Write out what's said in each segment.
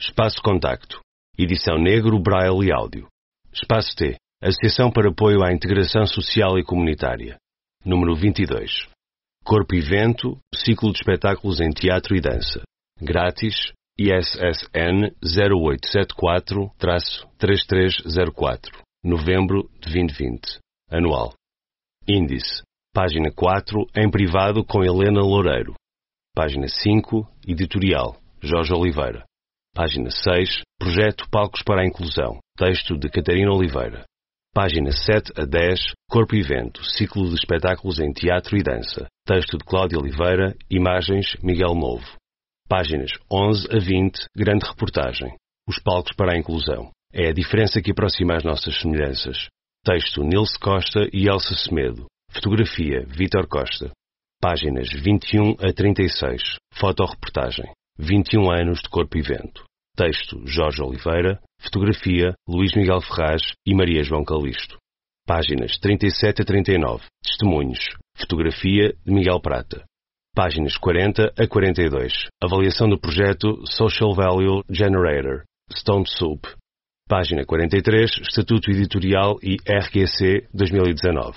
Espaço Contacto. Edição Negro, Braille e Áudio. Espaço T. Associação para Apoio à Integração Social e Comunitária. Número 22. Corpo e Vento, ciclo de espetáculos em teatro e dança. Grátis, ISSN 0874-3304. Novembro de 2020. Anual. Índice. Página 4, em privado com Helena Loureiro. Página 5, editorial, Jorge Oliveira. Página 6, projeto Palcos para a Inclusão. Texto de Catarina Oliveira. Página 7 a 10, Corpo e Vento, ciclo de espetáculos em teatro e dança. Texto de Cláudia Oliveira, imagens Miguel Novo. Páginas 11 a 20, grande reportagem. Os palcos para a inclusão. É a diferença que aproxima as nossas semelhanças. Texto Nilce Costa e Elsa Semedo. Fotografia Vítor Costa. Páginas 21 a 36. Fotoreportagem. 21 anos de Corpo e Vento. Texto Jorge Oliveira. Fotografia Luís Miguel Ferraz e Maria João Calisto. Páginas 37 a 39. Testemunhos. Fotografia de Miguel Prata. Páginas 40 a 42. Avaliação do projeto Social Value Generator. Stone Soup. Página 43. Estatuto Editorial e RQC 2019.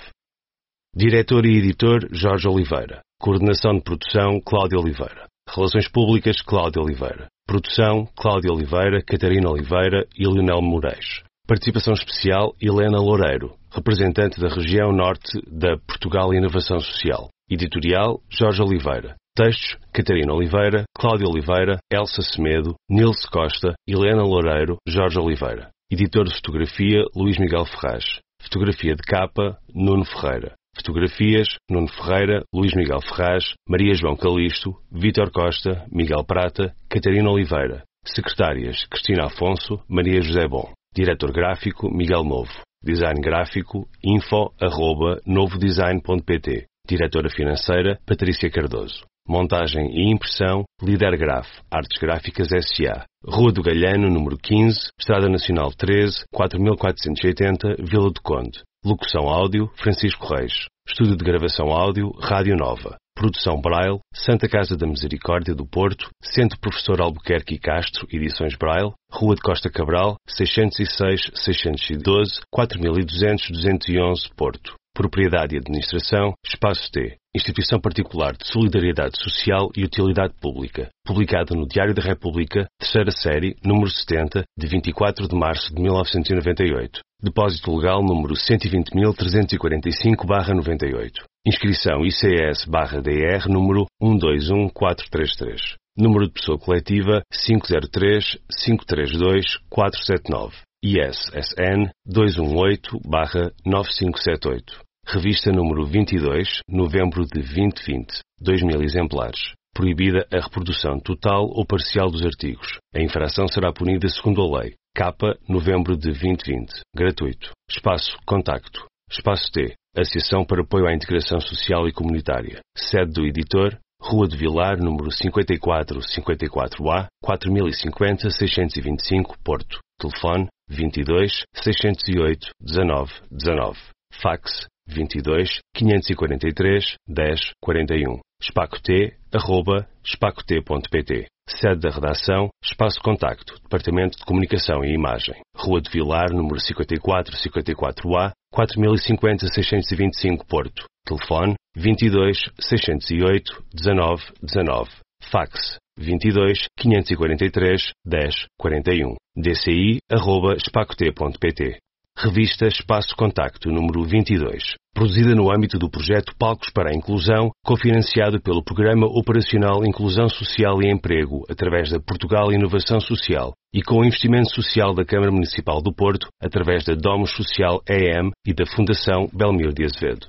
Diretor e editor Jorge Oliveira. Coordenação de produção Cláudio Oliveira. Relações Públicas Cláudio Oliveira. Produção Cláudio Oliveira, Catarina Oliveira e Leonel Moraes. Participação especial Helena Loureiro, representante da região norte da Portugal Inovação Social. Editorial Jorge Oliveira. Textos Catarina Oliveira, Cláudio Oliveira, Elsa Semedo, Nilce Costa, Helena Loureiro, Jorge Oliveira. Editor de fotografia Luís Miguel Ferraz. Fotografia de capa Nuno Ferreira. Fotografias Nuno Ferreira, Luís Miguel Ferraz, Maria João Calisto, Vítor Costa, Miguel Prata, Catarina Oliveira. Secretárias Cristina Afonso, Maria José Bom. Diretor gráfico Miguel Novo. Design gráfico info arroba novodesign.pt. Diretora financeira Patrícia Cardoso. Montagem e impressão Lider Graf, Artes Gráficas S.A. Rua do Galhano, número 15, Estrada Nacional 13, 4480, Vila do Conde. Locução áudio, Francisco Reis. Estúdio de gravação áudio, Rádio Nova. Produção Braille, Santa Casa da Misericórdia do Porto, Centro Professor Albuquerque Castro, Edições Braille, Rua de Costa Cabral, 606-612, 4200-211, Porto. Propriedade e Administração, Espaço T, Instituição Particular de Solidariedade Social e Utilidade Pública, publicado no Diário da República, terceira série, número 70, de 24 de março de 1998. Depósito Legal número 120.345-98. Inscrição ICS-DR número 121433. Número de pessoa coletiva 503-532-479. ISSN 218-9578. Revista número 22, novembro de 2020. 2.000 exemplares. Proibida a reprodução total ou parcial dos artigos. A infração será punida segundo a lei. Capa, novembro de 2020. Gratuito. Espaço Contacto. Espaço T. Associação para Apoio à Integração Social e Comunitária. Sede do editor, Rua de Vilar, número 54 54A, 4050 625, Porto. Telefone 22 608 19 19. Fax 22 543 10 41. Espaco T, arroba espacoT.pt. Sede da redação, Espaço Contacto, Departamento de Comunicação e Imagem. Rua de Vilar, número 54 54A, 4050 625 Porto. Telefone 22 608 19 19. Fax 22 543 10 41. DCI arroba espacoT.pt. Revista Espaço Contacto número 22, produzida no âmbito do projeto Palcos para a Inclusão, cofinanciado pelo Programa Operacional Inclusão Social e Emprego, através da Portugal Inovação Social, e com o investimento social da Câmara Municipal do Porto, através da Domus Social EM e da Fundação Belmiro de Azevedo.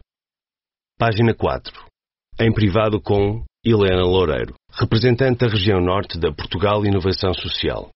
Página 4. Em privado com Helena Loureiro, representante da região norte da Portugal Inovação Social.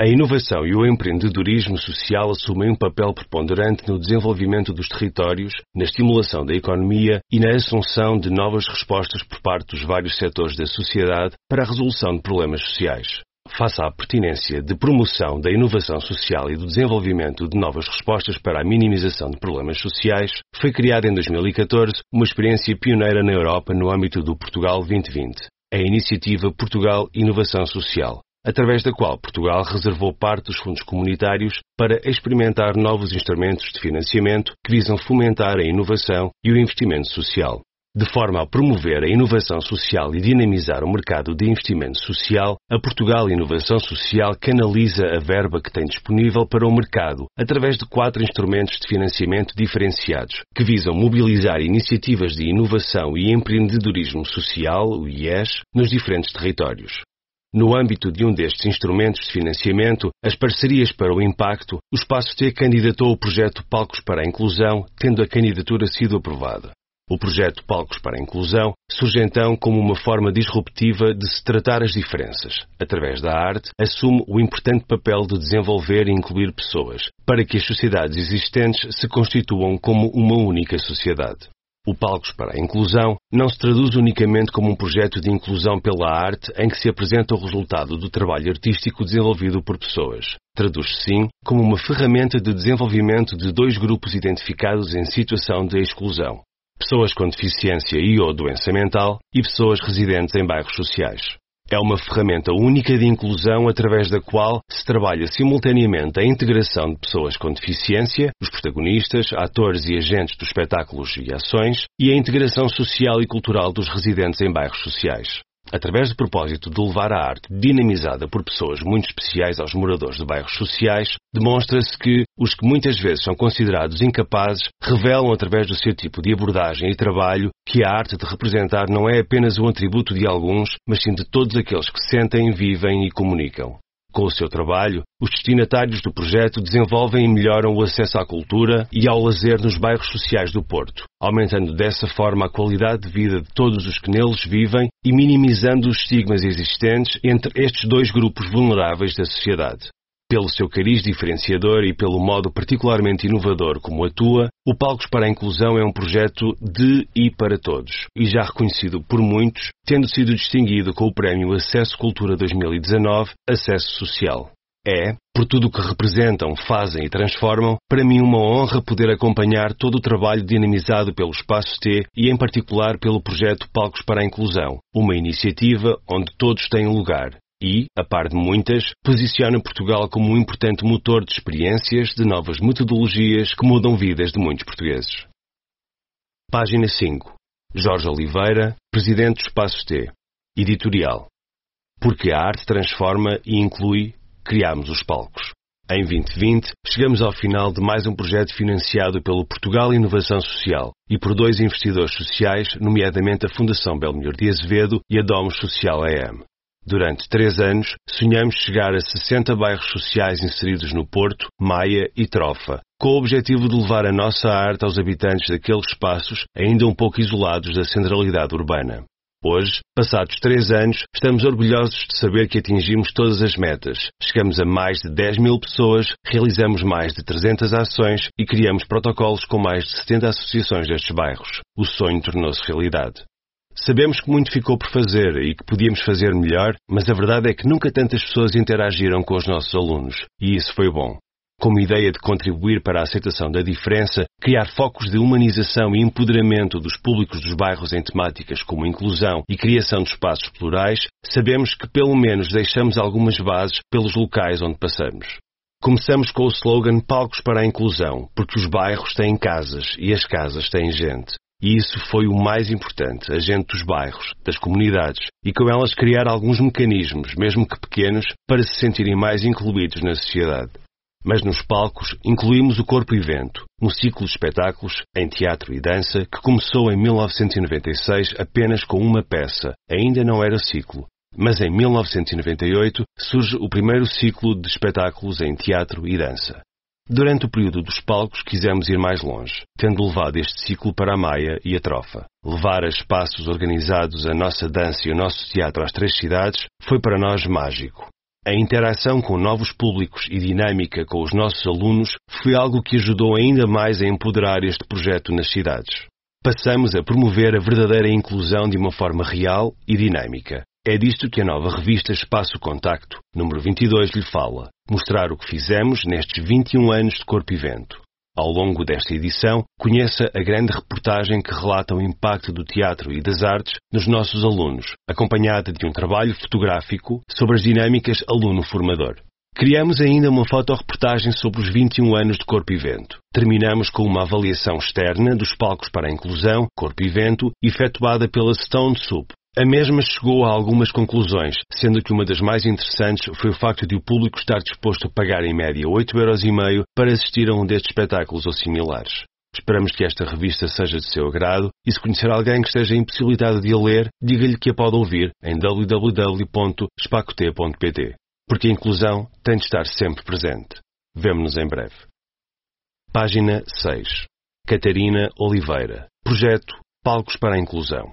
A inovação e o empreendedorismo social assumem um papel preponderante no desenvolvimento dos territórios, na estimulação da economia e na assunção de novas respostas por parte dos vários setores da sociedade para a resolução de problemas sociais. Face à pertinência de promoção da inovação social e do desenvolvimento de novas respostas para a minimização de problemas sociais, foi criada em 2014 uma experiência pioneira na Europa no âmbito do Portugal 2020, a iniciativa Portugal Inovação Social através da qual Portugal reservou parte dos fundos comunitários para experimentar novos instrumentos de financiamento que visam fomentar a inovação e o investimento social. De forma a promover a inovação social e dinamizar o mercado de investimento social, a Portugal Inovação Social canaliza a verba que tem disponível para o mercado através de quatro instrumentos de financiamento diferenciados, que visam mobilizar iniciativas de inovação e empreendedorismo social, o IES, nos diferentes territórios. No âmbito de um destes instrumentos de financiamento, as parcerias para o impacto, o Espaço T candidatou o projeto Palcos para a Inclusão, tendo a candidatura sido aprovada. O projeto Palcos para a Inclusão surge então como uma forma disruptiva de se tratar as diferenças. Através da arte, assume o importante papel de desenvolver e incluir pessoas, para que as sociedades existentes se constituam como uma única sociedade. O Palcos para a Inclusão não se traduz unicamente como um projeto de inclusão pela arte em que se apresenta o resultado do trabalho artístico desenvolvido por pessoas. Traduz-se sim como uma ferramenta de desenvolvimento de dois grupos identificados em situação de exclusão, pessoas com deficiência e ou doença mental e pessoas residentes em bairros sociais. É uma ferramenta única de inclusão através da qual se trabalha simultaneamente a integração de pessoas com deficiência, os protagonistas, atores e agentes dos espetáculos e ações, e a integração social e cultural dos residentes em bairros sociais através do propósito de levar a arte dinamizada por pessoas muito especiais aos moradores de bairros sociais, demonstra-se que os que muitas vezes são considerados incapazes revelam através do seu tipo de abordagem e trabalho que a arte de representar não é apenas um atributo de alguns, mas sim de todos aqueles que sentem, vivem e comunicam. Com o seu trabalho, os destinatários do projeto desenvolvem e melhoram o acesso à cultura e ao lazer nos bairros sociais do Porto, aumentando dessa forma a qualidade de vida de todos os que neles vivem e minimizando os estigmas existentes entre estes dois grupos vulneráveis da sociedade. Pelo seu cariz diferenciador e pelo modo particularmente inovador como atua, o Palcos para a Inclusão é um projeto de e para todos, e já reconhecido por muitos, tendo sido distinguido com o Prémio Acesso Cultura 2019 Acesso Social. É, por tudo o que representam, fazem e transformam, para mim uma honra poder acompanhar todo o trabalho dinamizado pelo Espaço T e em particular pelo projeto Palcos para a Inclusão, uma iniciativa onde todos têm lugar, e, a par de muitas, posiciona Portugal como um importante motor de experiências, de novas metodologias que mudam vidas de muitos portugueses. Página 5. Jorge Oliveira, Presidente do Espaço T. Editorial. Porque a arte transforma e inclui, criamos os palcos. Em 2020, chegamos ao final de mais um projeto financiado pelo Portugal Inovação Social e por dois investidores sociais, nomeadamente a Fundação Belmiro de Azevedo e a Domus Social AM. Durante três anos, sonhamos chegar a 60 bairros sociais inseridos no Porto, Maia e Trofa, com o objetivo de levar a nossa arte aos habitantes daqueles espaços ainda um pouco isolados da centralidade urbana. Hoje, passados três anos, estamos orgulhosos de saber que atingimos todas as metas. Chegamos a mais de 10 mil pessoas, realizamos mais de 300 ações e criamos protocolos com mais de 70 associações destes bairros. O sonho tornou-se realidade. Sabemos que muito ficou por fazer e que podíamos fazer melhor, mas a verdade é que nunca tantas pessoas interagiram com os nossos alunos, e isso foi bom. Como ideia de contribuir para a aceitação da diferença, criar focos de humanização e empoderamento dos públicos dos bairros em temáticas como inclusão e criação de espaços plurais, sabemos que pelo menos deixamos algumas bases pelos locais onde passamos. Começamos com o slogan Palcos para a Inclusão, porque os bairros têm casas e as casas têm gente. E isso foi o mais importante, a gente dos bairros, das comunidades, e com elas criar alguns mecanismos, mesmo que pequenos, para se sentirem mais incluídos na sociedade. Mas nos palcos incluímos o Corpo Evento, um ciclo de espetáculos em teatro e dança que começou em 1996 apenas com uma peça, ainda não era ciclo. Mas em 1998 surge o primeiro ciclo de espetáculos em teatro e dança. Durante o período dos palcos quisemos ir mais longe, tendo levado este ciclo para a Maia e a Trofa. Levar a espaços organizados a nossa dança e o nosso teatro às três cidades foi para nós mágico. A interação com novos públicos e dinâmica com os nossos alunos foi algo que ajudou ainda mais a empoderar este projeto nas cidades. Passamos a promover a verdadeira inclusão de uma forma real e dinâmica. É disto que a nova revista Espaço Contacto, número 22, lhe fala. Mostrar o que fizemos nestes 21 anos de Corpo e Vento. Ao longo desta edição, conheça a grande reportagem que relata o impacto do teatro e das artes nos nossos alunos, acompanhada de um trabalho fotográfico sobre as dinâmicas aluno-formador. Criamos ainda uma fotoreportagem sobre os 21 anos de Corpo e Vento. Terminamos com uma avaliação externa dos palcos para a inclusão, Corpo e Vento, efetuada pela Stone Soup, a mesma chegou a algumas conclusões, sendo que uma das mais interessantes foi o facto de o público estar disposto a pagar em média 8,5€ para assistir a um destes espetáculos ou similares. Esperamos que esta revista seja de seu agrado e se conhecer alguém que esteja impossibilitado de a ler, diga-lhe que a pode ouvir em www.spacote.pt, porque a inclusão tem de estar sempre presente. Vemo-nos em breve. Página 6. Catarina Oliveira. Projeto Palcos para a Inclusão.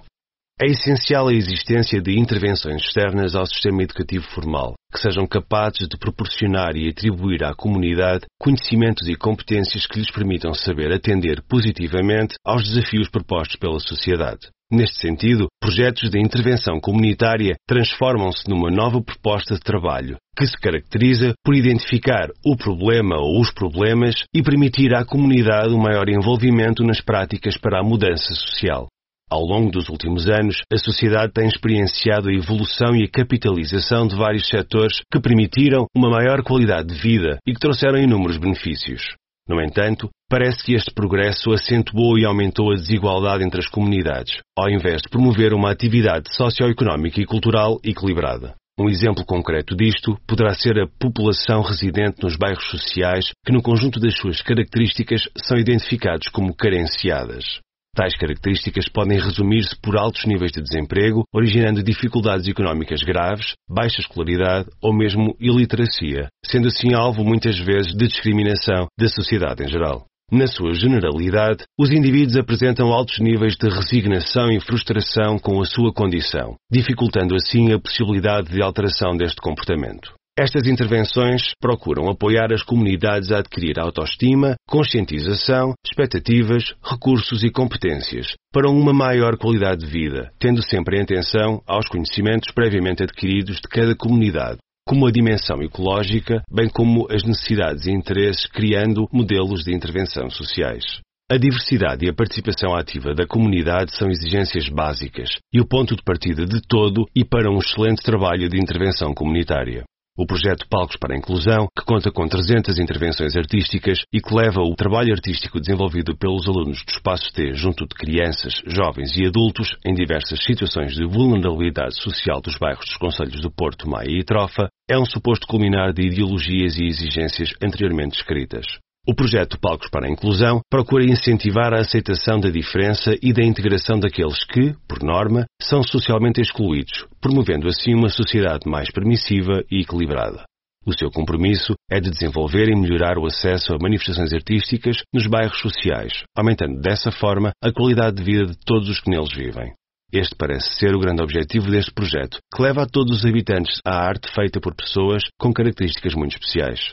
É essencial a existência de intervenções externas ao sistema educativo formal, que sejam capazes de proporcionar e atribuir à comunidade conhecimentos e competências que lhes permitam saber atender positivamente aos desafios propostos pela sociedade. Neste sentido, projetos de intervenção comunitária transformam-se numa nova proposta de trabalho, que se caracteriza por identificar o problema ou os problemas e permitir à comunidade um maior envolvimento nas práticas para a mudança social. Ao longo dos últimos anos, a sociedade tem experienciado a evolução e a capitalização de vários setores que permitiram uma maior qualidade de vida e que trouxeram inúmeros benefícios. No entanto, parece que este progresso acentuou e aumentou a desigualdade entre as comunidades, ao invés de promover uma atividade socioeconómica e cultural equilibrada. Um exemplo concreto disto poderá ser a população residente nos bairros sociais que, no conjunto das suas características, são identificados como carenciadas. Tais características podem resumir-se por altos níveis de desemprego, originando dificuldades económicas graves, baixa escolaridade ou mesmo iliteracia, sendo assim alvo muitas vezes de discriminação da sociedade em geral. Na sua generalidade, os indivíduos apresentam altos níveis de resignação e frustração com a sua condição, dificultando assim a possibilidade de alteração deste comportamento. Estas intervenções procuram apoiar as comunidades a adquirir autoestima, conscientização, expectativas, recursos e competências para uma maior qualidade de vida, tendo sempre em atenção aos conhecimentos previamente adquiridos de cada comunidade, como a dimensão ecológica, bem como as necessidades e interesses, criando modelos de intervenção sociais. A diversidade e a participação ativa da comunidade são exigências básicas e o ponto de partida de todo e para um excelente trabalho de intervenção comunitária. O projeto Palcos para a Inclusão, que conta com 300 intervenções artísticas e que leva o trabalho artístico desenvolvido pelos alunos do Espaço T junto de crianças, jovens e adultos em diversas situações de vulnerabilidade social dos bairros dos Conselhos do Porto, Maia e Trofa, é um suposto culminar de ideologias e exigências anteriormente descritas. O projeto Palcos para a Inclusão procura incentivar a aceitação da diferença e da integração daqueles que, por norma, são socialmente excluídos, promovendo assim uma sociedade mais permissiva e equilibrada. O seu compromisso é de desenvolver e melhorar o acesso a manifestações artísticas nos bairros sociais, aumentando dessa forma a qualidade de vida de todos os que neles vivem. Este parece ser o grande objetivo deste projeto, que leva a todos os habitantes à arte feita por pessoas com características muito especiais.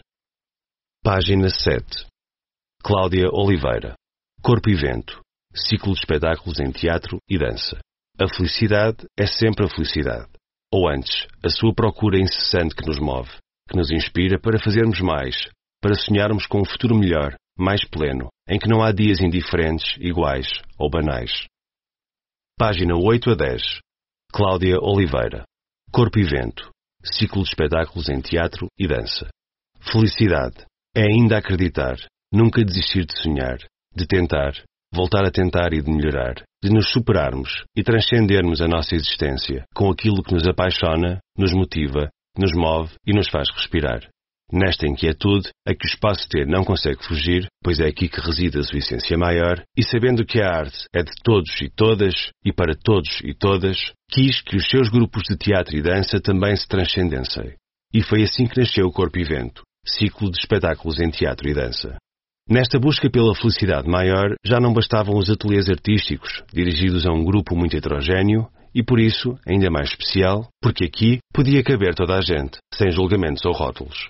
Página 7. Cláudia Oliveira. Corpo e Vento. Ciclo de espetáculos em teatro e dança. A felicidade é sempre a felicidade. Ou antes, a sua procura incessante que nos move, que nos inspira para fazermos mais, para sonharmos com um futuro melhor, mais pleno, em que não há dias indiferentes, iguais ou banais. Página 8 a 10. Cláudia Oliveira. Corpo e Vento. Ciclo de espetáculos em teatro e dança. Felicidade é ainda acreditar, nunca desistir de sonhar, de tentar, voltar a tentar e de melhorar, de nos superarmos e transcendermos a nossa existência com aquilo que nos apaixona, nos motiva, nos move e nos faz respirar. Nesta inquietude, a que o espaço T não consegue fugir, pois é aqui que reside a sua essência maior, e sabendo que a arte é de todos e todas, e para todos e todas, quis que os seus grupos de teatro e dança também se transcendessem. E foi assim que nasceu o Corpo e Vento, ciclo de espetáculos em teatro e dança. Nesta busca pela felicidade maior, já não bastavam os ateliês artísticos, dirigidos a um grupo muito heterogéneo, e por isso, ainda mais especial, porque aqui podia caber toda a gente, sem julgamentos ou rótulos.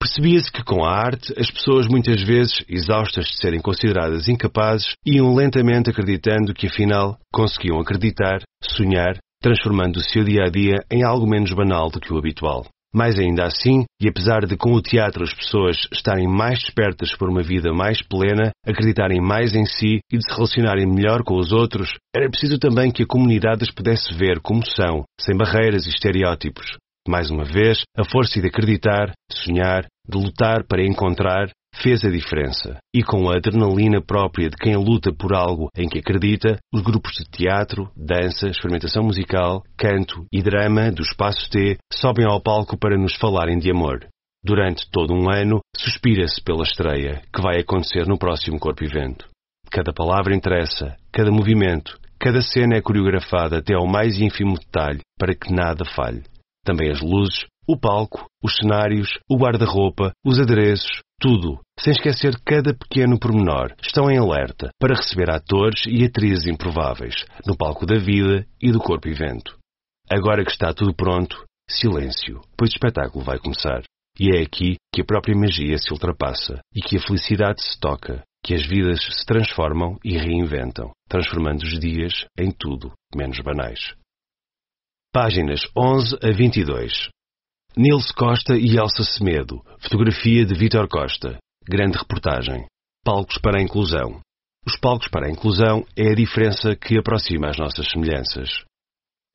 Percebia-se que com a arte as pessoas muitas vezes, exaustas de serem consideradas incapazes, iam lentamente acreditando que afinal conseguiam acreditar, sonhar, transformando o seu dia a dia em algo menos banal do que o habitual. Mas ainda assim, e apesar de com o teatro as pessoas estarem mais despertas por uma vida mais plena, acreditarem mais em si e de se relacionarem melhor com os outros, era preciso também que a comunidade as pudesse ver como são, sem barreiras e estereótipos. Mais uma vez, a força de acreditar, de sonhar, de lutar para encontrar, fez a diferença. E com a adrenalina própria de quem luta por algo em que acredita, os grupos de teatro, dança, experimentação musical, canto e drama do Espaço T sobem ao palco para nos falarem de amor. Durante todo um ano, suspira-se pela estreia, que vai acontecer no próximo Corpo Evento. Cada palavra interessa, cada movimento, cada cena é coreografada até ao mais ínfimo detalhe para que nada falhe. Também as luzes, o palco, os cenários, o guarda-roupa, os adereços, tudo, sem esquecer cada pequeno pormenor, estão em alerta para receber atores e atrizes improváveis no palco da vida e do corpo evento. Agora que está tudo pronto, silêncio, pois o espetáculo vai começar. E é aqui que a própria magia se ultrapassa e que a felicidade se toca, que as vidas se transformam e reinventam, transformando os dias em tudo menos banais. Páginas 11 a 22. Nils Costa e Elsa Semedo. Fotografia de Vítor Costa. Grande reportagem. Palcos para a inclusão. Os palcos para a inclusão é a diferença que aproxima as nossas semelhanças.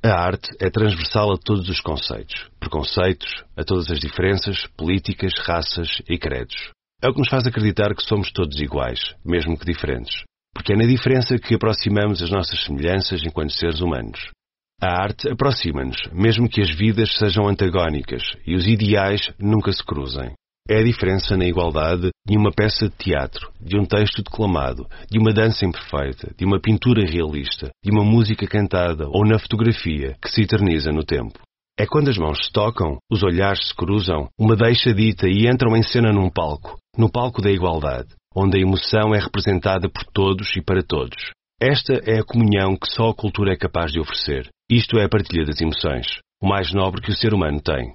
A arte é transversal a todos os conceitos, preconceitos, a todas as diferenças, políticas, raças e credos. É o que nos faz acreditar que somos todos iguais, mesmo que diferentes. Porque é na diferença que aproximamos as nossas semelhanças enquanto seres humanos. A arte aproxima-nos, mesmo que as vidas sejam antagónicas e os ideais nunca se cruzem. É a diferença na igualdade de uma peça de teatro, de um texto declamado, de uma dança imperfeita, de uma pintura realista, de uma música cantada ou na fotografia que se eterniza no tempo. É quando as mãos se tocam, os olhares se cruzam, uma deixa dita e entram em cena num palco, no palco da igualdade, onde a emoção é representada por todos e para todos. Esta é a comunhão que só a cultura é capaz de oferecer. Isto é a partilha das emoções, o mais nobre que o ser humano tem.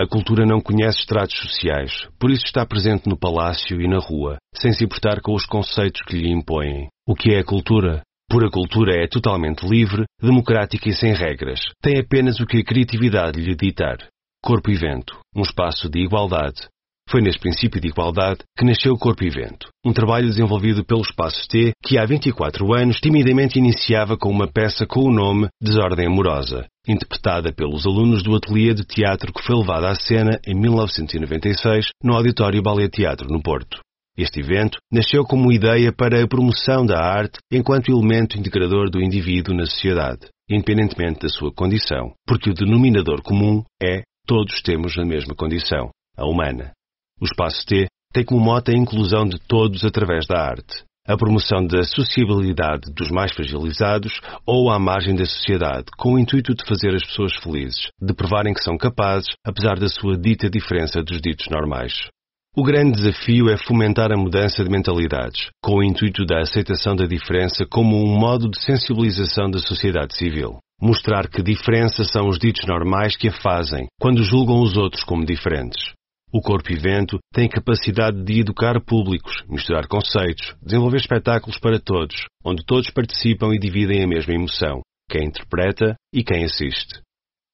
A cultura não conhece estratos sociais, por isso está presente no palácio e na rua, sem se importar com os conceitos que lhe impõem. O que é a cultura? Pura cultura é totalmente livre, democrática e sem regras. Tem apenas o que a criatividade lhe ditar. Corpo e vento, um espaço de igualdade, foi neste princípio de igualdade que nasceu o Corpo e Vento, um trabalho desenvolvido pelo Espaço T que há 24 anos timidamente iniciava com uma peça com o nome Desordem Amorosa, interpretada pelos alunos do ateliê de teatro que foi levada à cena em 1996 no Auditório Ballet Teatro no Porto. Este evento nasceu como ideia para a promoção da arte enquanto elemento integrador do indivíduo na sociedade, independentemente da sua condição, porque o denominador comum é todos temos a mesma condição, a humana. O espaço T tem como mote a inclusão de todos através da arte, a promoção da sociabilidade dos mais fragilizados ou à margem da sociedade, com o intuito de fazer as pessoas felizes, de provarem que são capazes, apesar da sua dita diferença dos ditos normais. O grande desafio é fomentar a mudança de mentalidades, com o intuito da aceitação da diferença como um modo de sensibilização da sociedade civil. Mostrar que diferença são os ditos normais que a fazem, quando julgam os outros como diferentes. O Corpo Evento tem capacidade de educar públicos, misturar conceitos, desenvolver espetáculos para todos, onde todos participam e dividem a mesma emoção, quem interpreta e quem assiste.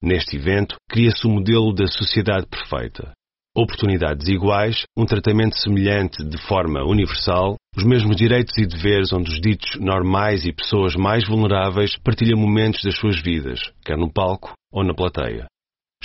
Neste evento, cria-se o um modelo da sociedade perfeita. Oportunidades iguais, um tratamento semelhante de forma universal, os mesmos direitos e deveres onde os ditos normais e pessoas mais vulneráveis partilham momentos das suas vidas, quer no palco ou na plateia.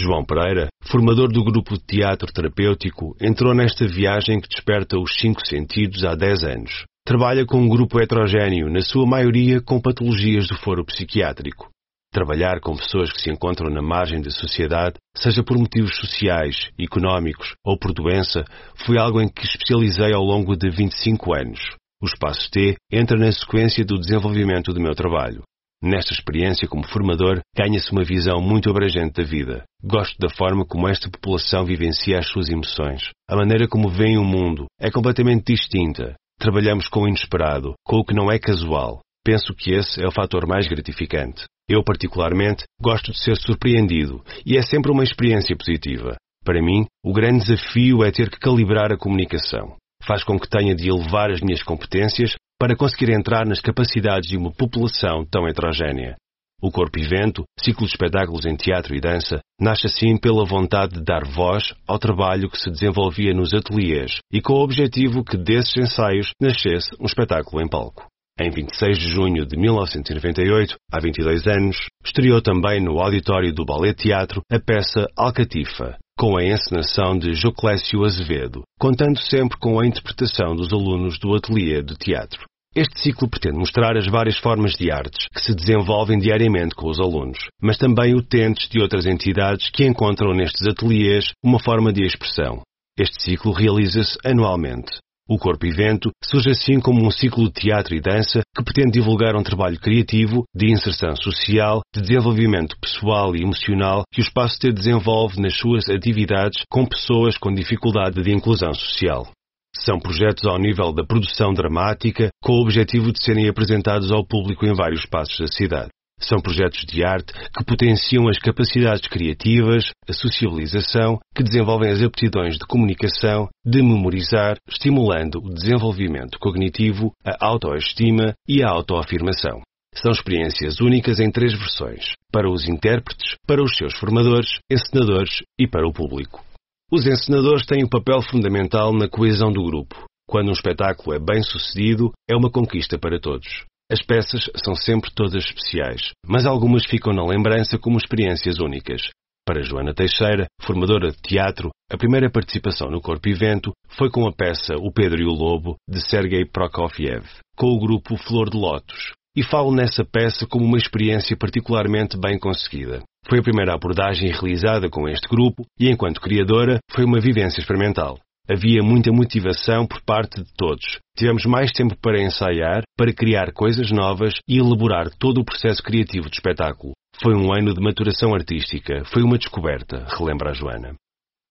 João Pereira, formador do grupo de teatro terapêutico, entrou nesta viagem que desperta os cinco sentidos há 10 anos. Trabalha com um grupo heterogéneo, na sua maioria com patologias do foro psiquiátrico. Trabalhar com pessoas que se encontram na margem da sociedade, seja por motivos sociais, económicos ou por doença, foi algo em que especializei ao longo de 25 anos. O espaço T entra na sequência do desenvolvimento do meu trabalho. Nesta experiência como formador, ganha-se uma visão muito abrangente da vida. Gosto da forma como esta população vivencia as suas emoções. A maneira como veem o mundo é completamente distinta. Trabalhamos com o inesperado, com o que não é casual. Penso que esse é o fator mais gratificante. Eu, particularmente, gosto de ser surpreendido e é sempre uma experiência positiva. Para mim, o grande desafio é ter que calibrar a comunicação. Faz com que tenha de elevar as minhas competências para conseguir entrar nas capacidades de uma população tão heterogénea. O Corpo e Vento, ciclo de espetáculos em teatro e dança, nasce assim pela vontade de dar voz ao trabalho que se desenvolvia nos ateliês e com o objetivo que desses ensaios nascesse um espetáculo em palco. Em 26 de junho de 1998, há 22 anos, estreou também no auditório do Ballet Teatro a peça Alcatifa, com a encenação de Joclésio Azevedo, contando sempre com a interpretação dos alunos do ateliê de teatro. Este ciclo pretende mostrar as várias formas de artes que se desenvolvem diariamente com os alunos, mas também utentes de outras entidades que encontram nestes ateliês uma forma de expressão. Este ciclo realiza-se anualmente. O Corpo e Vento surge assim como um ciclo de teatro e dança que pretende divulgar um trabalho criativo, de inserção social, de desenvolvimento pessoal e emocional que o Espaço T desenvolve nas suas atividades com pessoas com dificuldade de inclusão social. São projetos ao nível da produção dramática, com o objetivo de serem apresentados ao público em vários espaços da cidade. São projetos de arte que potenciam as capacidades criativas, a socialização, que desenvolvem as aptidões de comunicação, de memorizar, estimulando o desenvolvimento cognitivo, a autoestima e a autoafirmação. São experiências únicas em três versões: para os intérpretes, para os seus formadores, encenadores e para o público. Os encenadores têm um papel fundamental na coesão do grupo. Quando um espetáculo é bem sucedido, é uma conquista para todos. As peças são sempre todas especiais, mas algumas ficam na lembrança como experiências únicas. Para Joana Teixeira, formadora de teatro, a primeira participação no Corpo Evento foi com a peça O Pedro e o Lobo, de Sergei Prokofiev, com o grupo Flor de Lótus. E falo nessa peça como uma experiência particularmente bem conseguida. Foi a primeira abordagem realizada com este grupo e, enquanto criadora, foi uma vivência experimental. Havia muita motivação por parte de todos. Tivemos mais tempo para ensaiar, para criar coisas novas e elaborar todo o processo criativo do espetáculo. Foi um ano de maturação artística, foi uma descoberta, relembra a Joana.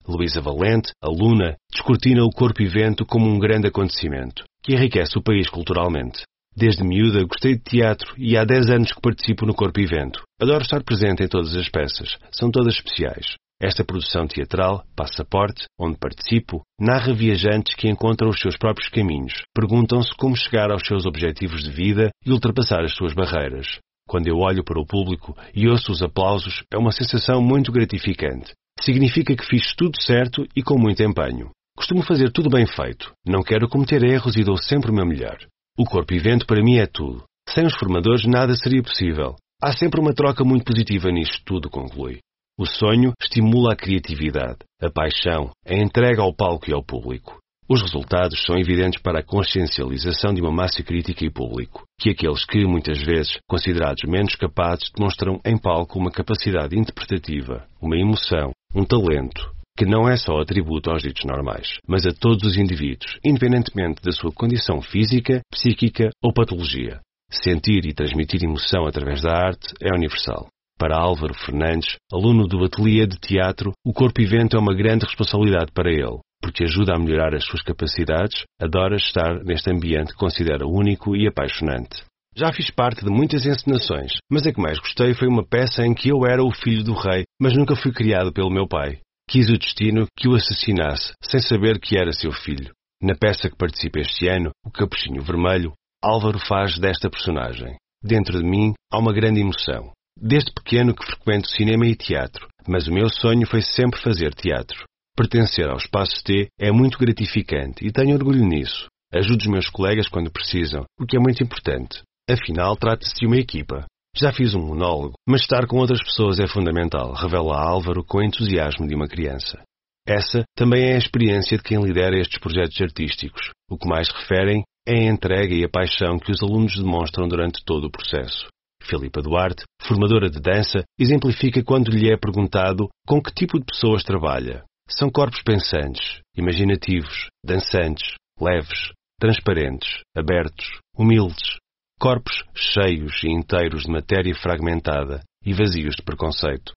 Luísa Valente, aluna, descortina o corpo e vento como um grande acontecimento, que enriquece o país culturalmente. Desde miúda gostei de teatro e há 10 anos que participo no Corpo Evento. Adoro estar presente em todas as peças, são todas especiais. Esta produção teatral, Passaporte, onde participo, narra viajantes que encontram os seus próprios caminhos, perguntam-se como chegar aos seus objetivos de vida e ultrapassar as suas barreiras. Quando eu olho para o público e ouço os aplausos, é uma sensação muito gratificante. Significa que fiz tudo certo e com muito empenho. Costumo fazer tudo bem feito. Não quero cometer erros e dou sempre o meu melhor. O corpo evento para mim é tudo. Sem os formadores nada seria possível. Há sempre uma troca muito positiva nisto tudo, conclui. O sonho estimula a criatividade, a paixão, a entrega ao palco e ao público. Os resultados são evidentes para a consciencialização de uma massa crítica e público, que aqueles que, muitas vezes, considerados menos capazes, demonstram em palco uma capacidade interpretativa, uma emoção, um talento, que não é só atributo aos ditos normais, mas a todos os indivíduos, independentemente da sua condição física, psíquica ou patologia. Sentir e transmitir emoção através da arte é universal. Para Álvaro Fernandes, aluno do Ateliê de Teatro, o corpo evento é uma grande responsabilidade para ele, porque ajuda a melhorar as suas capacidades, adora estar neste ambiente que considera único e apaixonante. Já fiz parte de muitas encenações, mas a que mais gostei foi uma peça em que eu era o filho do rei, mas nunca fui criado pelo meu pai. Quis o destino que o assassinasse, sem saber que era seu filho. Na peça que participa este ano, O Capuchinho Vermelho, Álvaro faz desta personagem. Dentro de mim há uma grande emoção. Desde pequeno que frequento cinema e teatro, mas o meu sonho foi sempre fazer teatro. Pertencer ao Espaço T é muito gratificante e tenho orgulho nisso. Ajudo os meus colegas quando precisam, o que é muito importante. Afinal, trata-se de uma equipa. Já fiz um monólogo, mas estar com outras pessoas é fundamental, revela Álvaro com entusiasmo de uma criança. Essa também é a experiência de quem lidera estes projetos artísticos. O que mais referem é a entrega e a paixão que os alunos demonstram durante todo o processo. Filipa Duarte, formadora de dança, exemplifica quando lhe é perguntado com que tipo de pessoas trabalha. São corpos pensantes, imaginativos, dançantes, leves, transparentes, abertos, humildes, corpos cheios e inteiros de matéria fragmentada e vazios de preconceito.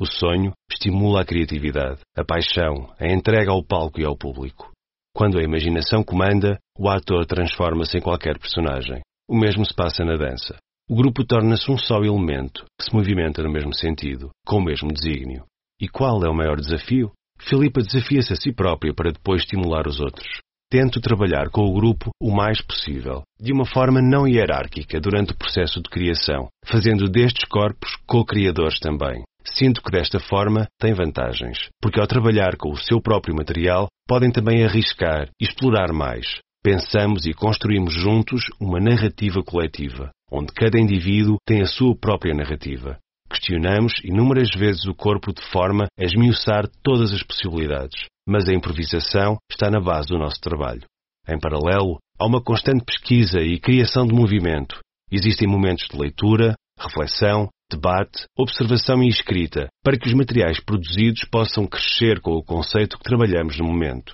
O sonho estimula a criatividade, a paixão, a entrega ao palco e ao público. Quando a imaginação comanda, o ator transforma-se em qualquer personagem. O mesmo se passa na dança. O grupo torna-se um só elemento, que se movimenta no mesmo sentido, com o mesmo desígnio. E qual é o maior desafio? Filipa desafia-se a si própria para depois estimular os outros. tento trabalhar com o grupo o mais possível, de uma forma não hierárquica durante o processo de criação, fazendo destes corpos co-criadores também. Sinto que desta forma tem vantagens, porque ao trabalhar com o seu próprio material, podem também arriscar explorar mais. Pensamos e construímos juntos uma narrativa coletiva, onde cada indivíduo tem a sua própria narrativa. Questionamos inúmeras vezes o corpo de forma a esmiuçar todas as possibilidades, mas a improvisação está na base do nosso trabalho. Em paralelo, há uma constante pesquisa e criação de movimento. Existem momentos de leitura, reflexão, debate, observação e escrita, para que os materiais produzidos possam crescer com o conceito que trabalhamos no momento.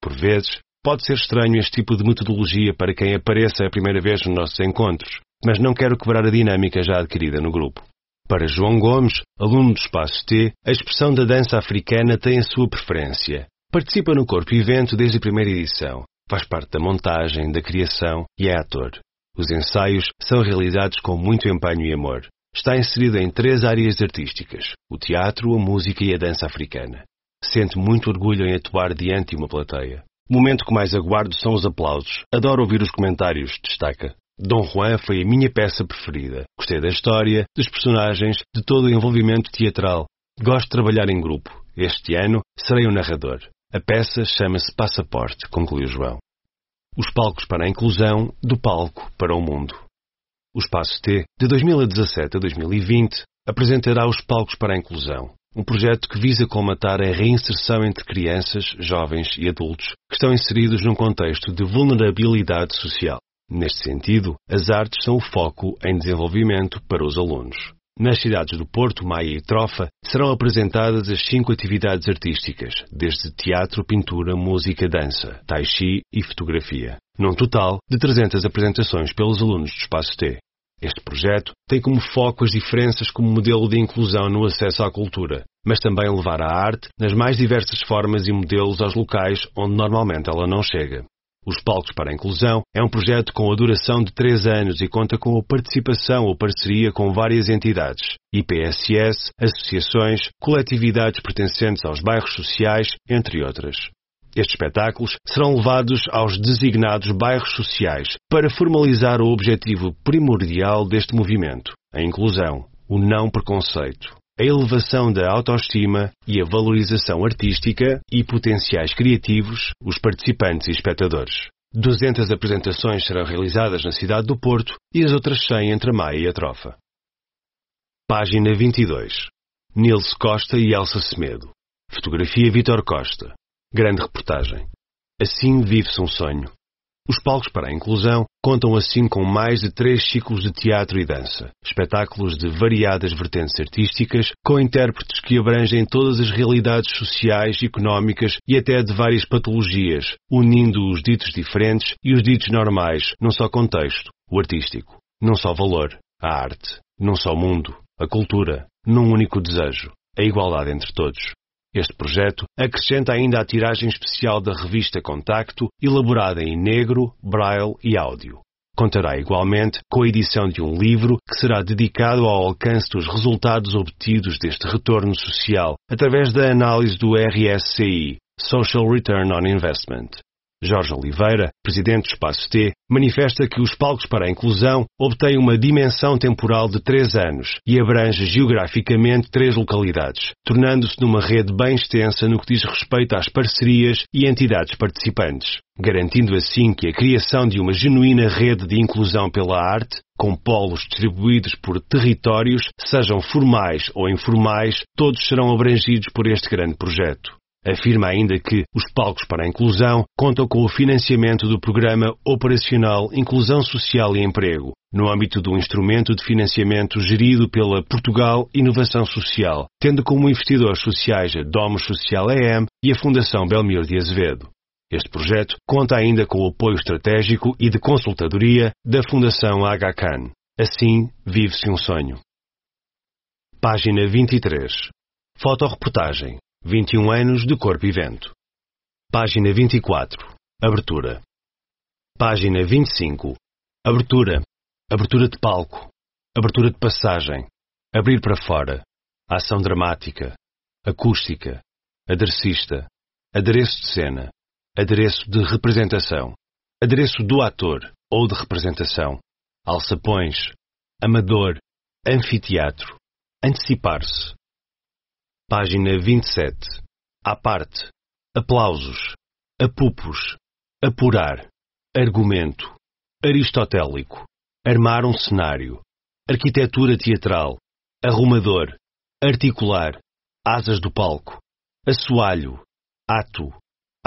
Por vezes, pode ser estranho este tipo de metodologia para quem apareça a primeira vez nos nossos encontros, mas não quero quebrar a dinâmica já adquirida no grupo. Para João Gomes, aluno do Espaço T, a expressão da dança africana tem a sua preferência. Participa no Corpo Evento desde a primeira edição. Faz parte da montagem, da criação e é ator. Os ensaios são realizados com muito empenho e amor. Está inserido em três áreas artísticas: o teatro, a música e a dança africana. Sente muito orgulho em atuar diante de uma plateia. O momento que mais aguardo são os aplausos. Adoro ouvir os comentários, destaca. Dom Juan foi a minha peça preferida. Gostei da história, dos personagens, de todo o envolvimento teatral. Gosto de trabalhar em grupo. Este ano serei o narrador. A peça chama-se Passaporte, concluiu João. Os palcos para a inclusão, do palco para o mundo. O Espaço T, de 2017 a 2020, apresentará os Palcos para a Inclusão, um projeto que visa colmatar a reinserção entre crianças, jovens e adultos que estão inseridos num contexto de vulnerabilidade social. Neste sentido, as artes são o foco em desenvolvimento para os alunos. Nas cidades do Porto, Maia e Trofa serão apresentadas as cinco atividades artísticas, desde teatro, pintura, música, dança, tai chi e fotografia num total de 300 apresentações pelos alunos do Espaço T. Este projeto tem como foco as diferenças como modelo de inclusão no acesso à cultura, mas também levar a arte nas mais diversas formas e modelos aos locais onde normalmente ela não chega. Os Palcos para a Inclusão é um projeto com a duração de três anos e conta com a participação ou parceria com várias entidades, IPSS, associações, coletividades pertencentes aos bairros sociais, entre outras. Estes espetáculos serão levados aos designados bairros sociais para formalizar o objetivo primordial deste movimento, a inclusão, o não preconceito, a elevação da autoestima e a valorização artística e potenciais criativos, os participantes e espectadores. 200 apresentações serão realizadas na cidade do Porto e as outras 100 entre a Maia e a Trofa. Página 22. Nilce Costa e Elsa Semedo. Fotografia Vitor Costa. Grande reportagem. Assim vive-se um sonho. Os palcos para a inclusão contam assim com mais de três ciclos de teatro e dança, espetáculos de variadas vertentes artísticas, com intérpretes que abrangem todas as realidades sociais, económicas e até de várias patologias, unindo os ditos diferentes e os ditos normais num só contexto, o artístico, num só valor, a arte, num só mundo, a cultura, num único desejo, a igualdade entre todos. Este projeto acrescenta ainda a tiragem especial da revista Contacto, elaborada em negro, braille e áudio. Contará igualmente com a edição de um livro que será dedicado ao alcance dos resultados obtidos deste retorno social através da análise do RSCI, Social Return on Investment. Jorge Oliveira, presidente do Espaço T, manifesta que os palcos para a inclusão obtêm uma dimensão temporal de três anos e abrange geograficamente três localidades, tornando-se numa rede bem extensa no que diz respeito às parcerias e entidades participantes, garantindo assim que a criação de uma genuína rede de inclusão pela arte, com polos distribuídos por territórios, sejam formais ou informais, todos serão abrangidos por este grande projeto. Afirma ainda que os palcos para a inclusão contam com o financiamento do Programa Operacional Inclusão Social e Emprego, no âmbito do instrumento de financiamento gerido pela Portugal Inovação Social, tendo como investidores sociais a Domus Social EM e a Fundação Belmiro de Azevedo. Este projeto conta ainda com o apoio estratégico e de consultadoria da Fundação HCAN. Assim, vive-se um sonho. Página 23. Fotoreportagem 21 anos de Corpo e Vento. Página 24. Abertura. Página 25. Abertura. Abertura de palco. Abertura de passagem. Abrir para fora. Ação dramática. Acústica. Aderecista. Adereço de cena. adereço de representação, adereço do ator ou de representação, alçapões, amador, anfiteatro, antecipar-se. Página 27. À parte, aplausos, apupos, apurar, argumento, aristotélico, armar um cenário, arquitetura teatral, arrumador, articular, asas do palco, assoalho, ato,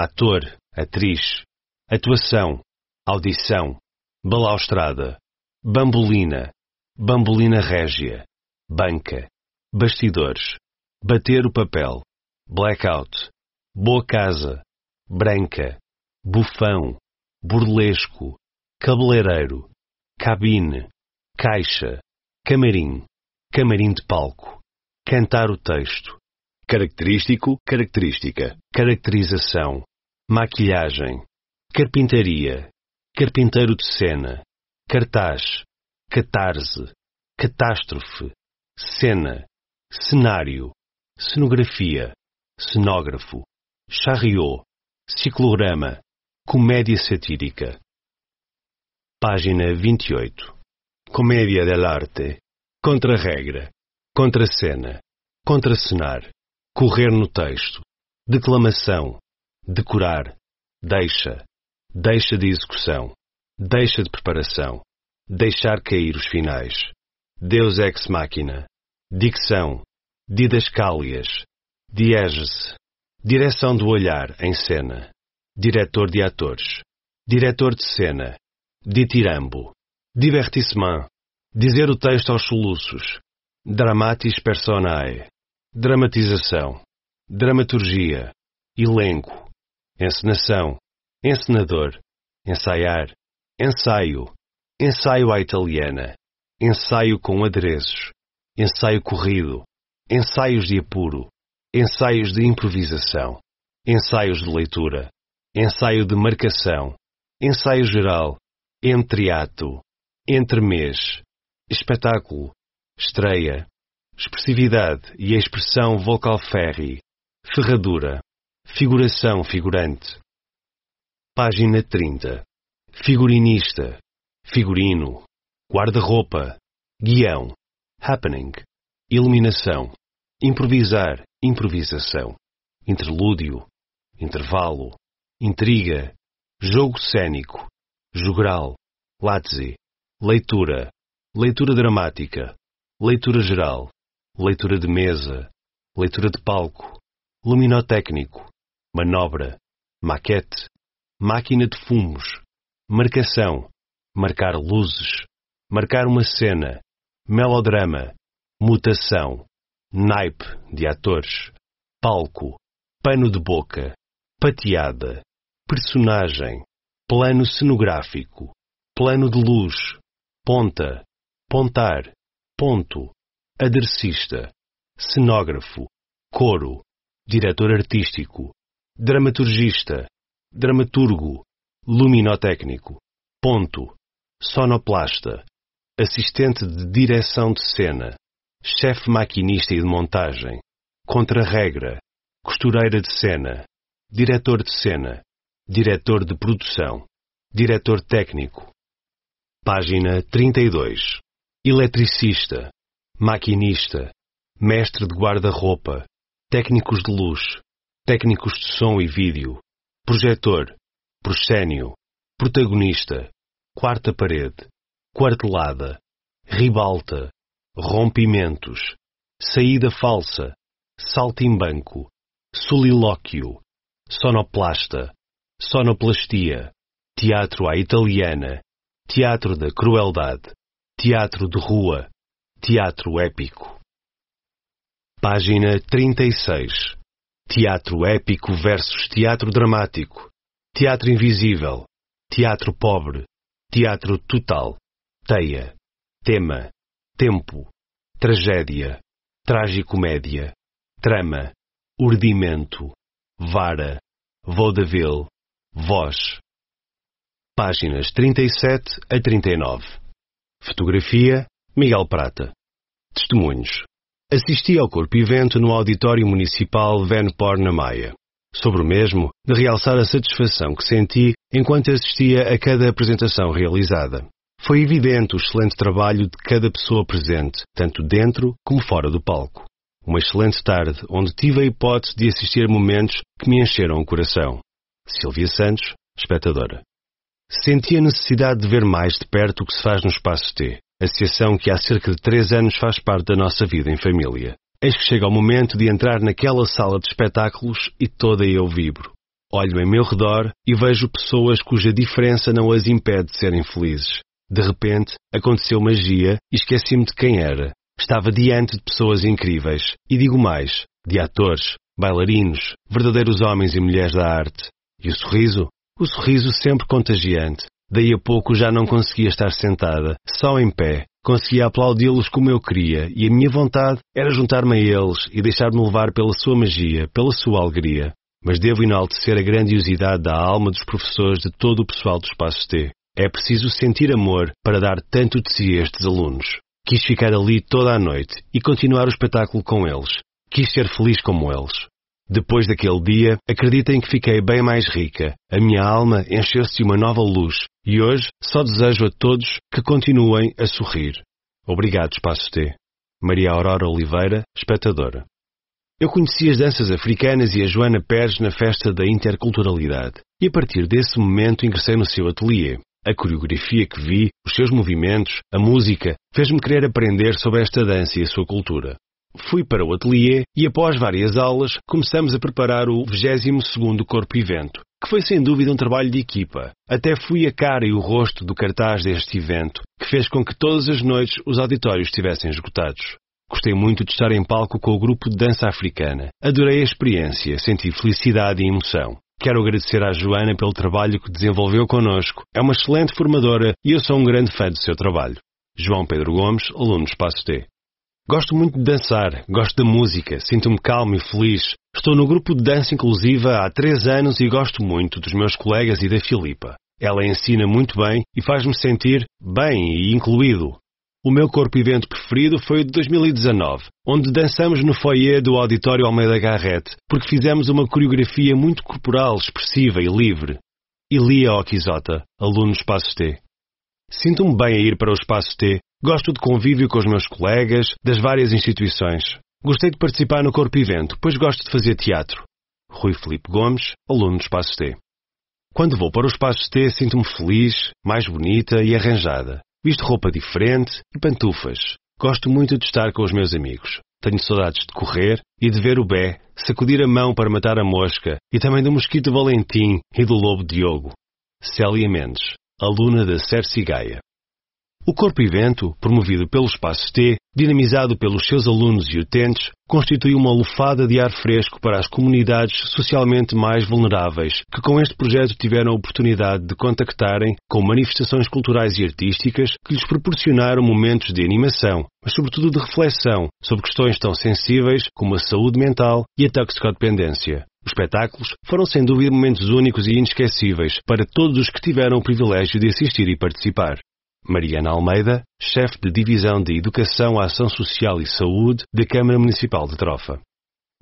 ator, atriz, atuação, audição, balaustrada, bambolina, bambolina régia, banca, bastidores, bater o papel, blackout, boa casa, branca, bufão, burlesco, cabeleireiro, cabine, caixa, camarim, camarim de palco, cantar o texto, característico, característica, caracterização, maquilhagem, carpintaria, carpinteiro de cena, cartaz, catarse, catástrofe, cena, cenário, cenografia, cenógrafo, charriot, ciclograma, comédia satírica. Página 28. Comédia dell'arte. Contra-regra. Contra-cena. Contra-cenar. Correr no texto. Declamação. Decorar. Deixa. Deixa de execução. Deixa de preparação. Deixar cair os finais. Deus ex machina. Dicção. Didascálias. Diégese. Direção do olhar em cena. Diretor de atores. Diretor de cena. Ditirambo. Divertissement. Dizer o texto aos soluços. Dramatis personae. Dramatização. Dramaturgia. Elenco. Encenação. Encenador. Ensaiar. Ensaio. Ensaio à italiana. Ensaio com adereços. Ensaio corrido. Ensaios de apuro. Ensaios de improvisação. Ensaios de leitura. Ensaio de marcação. Ensaio geral. Entreato. Entremês. Espetáculo. Estreia. Expressividade e expressão vocal ferry. Ferradura. Figuração figurante. Página 30. Figurinista. Figurino. Guarda-roupa. Guião. Happening. Iluminação. Improvisar. Improvisação. Interlúdio. Intervalo. Intriga. Jogo cênico. Jogral. Látze. Leitura. Leitura dramática. Leitura geral. Leitura de mesa. Leitura de palco. Luminotécnico. Manobra. Maquete. Máquina de fumos. Marcação. Marcar luzes. Marcar uma cena. Melodrama. Mutação. Naipe de atores. Palco. Pano de boca. Pateada. Personagem. Plano cenográfico. Plano de luz. Ponta. Pontar. Ponto. Aderecista. Cenógrafo. Coro. Diretor artístico. Dramaturgista. Dramaturgo. Luminotécnico. Ponto. Sonoplasta. Assistente de direção de cena. Chefe maquinista e de montagem. Contra-regra. Costureira de cena. Diretor de cena. Diretor de produção. Diretor técnico. Página 32. Eletricista. Maquinista. Mestre de guarda-roupa. Técnicos de luz. Técnicos de som e vídeo. Projetor. Proscénio. Protagonista. Quarta parede. Quartelada. Ribalta. Rompimentos. Saída falsa. Saltimbanco. Solilóquio. Sonoplasta. Sonoplastia. Teatro à italiana. Teatro da crueldade. Teatro de rua. Teatro épico. Página 36. Teatro épico versus teatro dramático. Teatro invisível. Teatro pobre. Teatro total. Teia. Tema. Tempo. Tragédia. Tragicomédia. Trama. Urdimento. Vara. Vaudeville. Voz. Páginas 37 a 39. Fotografia: Miguel Prata. Testemunhos. Assisti ao corpo e vento no Auditório Municipal Venpor na Maia. sobre o mesmo, de realçar a satisfação que senti enquanto assistia a cada apresentação realizada. Foi evidente o excelente trabalho de cada pessoa presente, tanto dentro como fora do palco. Uma excelente tarde, onde tive a hipótese de assistir momentos que me encheram o coração. Silvia Santos, espectadora. Senti a necessidade de ver mais de perto o que se faz no Espaço T, associação que há cerca de três anos faz parte da nossa vida em família. Eis que chega o momento de entrar naquela sala de espetáculos e toda eu vibro. Olho em meu redor e vejo pessoas cuja diferença não as impede de serem felizes. De repente, aconteceu magia e esqueci-me de quem era. Estava diante de pessoas incríveis. E digo mais, de atores, bailarinos, verdadeiros homens e mulheres da arte. E o sorriso? O sorriso sempre contagiante. Daí a pouco já não conseguia estar sentada, só em pé. Conseguia aplaudi-los como eu queria, e a minha vontade era juntar-me a eles e deixar-me levar pela sua magia, pela sua alegria. Mas devo enaltecer a grandiosidade da alma dos professores de todo o pessoal do Espaço T. É preciso sentir amor para dar tanto de si a estes alunos. Quis ficar ali toda a noite e continuar o espetáculo com eles. Quis ser feliz como eles. Depois daquele dia, acreditem que fiquei bem mais rica. A minha alma encheu-se de uma nova luz e hoje só desejo a todos que continuem a sorrir. Obrigado, Espaço T. Maria Aurora Oliveira, espectadora. Eu conheci as danças africanas e a Joana Pérez na festa da interculturalidade e a partir desse momento ingressei no seu ateliê. A coreografia que vi, os seus movimentos, a música, fez-me querer aprender sobre esta dança e a sua cultura. Fui para o ateliê e, após várias aulas, começamos a preparar o 22º Corpo Evento, que foi sem dúvida um trabalho de equipa. Até fui a cara e o rosto do cartaz deste evento, que fez com que todas as noites os auditórios estivessem esgotados. Gostei muito de estar em palco com o grupo de dança africana. Adorei a experiência, senti felicidade e emoção. Quero agradecer à Joana pelo trabalho que desenvolveu connosco. É uma excelente formadora e eu sou um grande fã do seu trabalho. João Pedro Gomes, aluno do Espaço T. Gosto muito de dançar, gosto da música, sinto-me calmo e feliz. Estou no grupo de dança inclusiva há três anos e gosto muito dos meus colegas e da Filipa. Ela ensina muito bem e faz-me sentir bem e incluído. O meu corpo evento preferido foi o de 2019, onde dançamos no foyer do Auditório Almeida Garrett, porque fizemos uma coreografia muito corporal, expressiva e livre. Elia Okizota, aluno Espaço T. Sinto-me bem a ir para o Espaço T Gosto de convívio com os meus colegas das várias instituições. Gostei de participar no Corpo Evento, pois gosto de fazer teatro. Rui Felipe Gomes, aluno do Espaço T. Quando vou para o Espaço T, sinto-me feliz, mais bonita e arranjada. Visto roupa diferente e pantufas. Gosto muito de estar com os meus amigos. Tenho saudades de correr e de ver o Bé sacudir a mão para matar a mosca e também do mosquito Valentim e do lobo Diogo. Célia Mendes, aluna da Cerci Gaia. O Corpo Evento, promovido pelo Espaço T, dinamizado pelos seus alunos e utentes, constitui uma lufada de ar fresco para as comunidades socialmente mais vulneráveis, que com este projeto tiveram a oportunidade de contactarem com manifestações culturais e artísticas que lhes proporcionaram momentos de animação, mas sobretudo de reflexão sobre questões tão sensíveis como a saúde mental e a toxicodependência. Os espetáculos foram sem dúvida momentos únicos e inesquecíveis para todos os que tiveram o privilégio de assistir e participar. Mariana Almeida, chefe de Divisão de Educação, Ação Social e Saúde da Câmara Municipal de Trofa.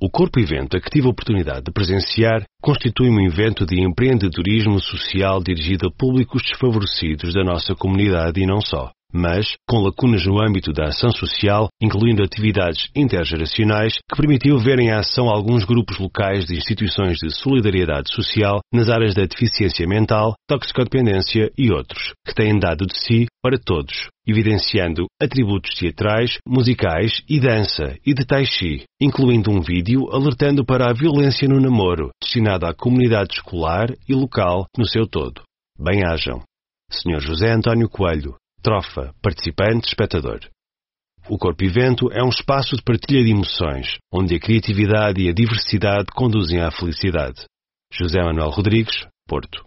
O Corpo Evento a que tive a oportunidade de presenciar constitui um evento de empreendedorismo social dirigido a públicos desfavorecidos da nossa comunidade e não só mas com lacunas no âmbito da ação social, incluindo atividades intergeracionais, que permitiu ver em ação alguns grupos locais de instituições de solidariedade social nas áreas da deficiência mental, toxicodependência e outros, que têm dado de si para todos, evidenciando atributos teatrais, musicais e dança e de tai chi, incluindo um vídeo alertando para a violência no namoro, destinado à comunidade escolar e local no seu todo. Bem-ajam. Sr. José António Coelho, Trofa, participante, espectador. O Corpo Evento é um espaço de partilha de emoções, onde a criatividade e a diversidade conduzem à felicidade. José Manuel Rodrigues, Porto.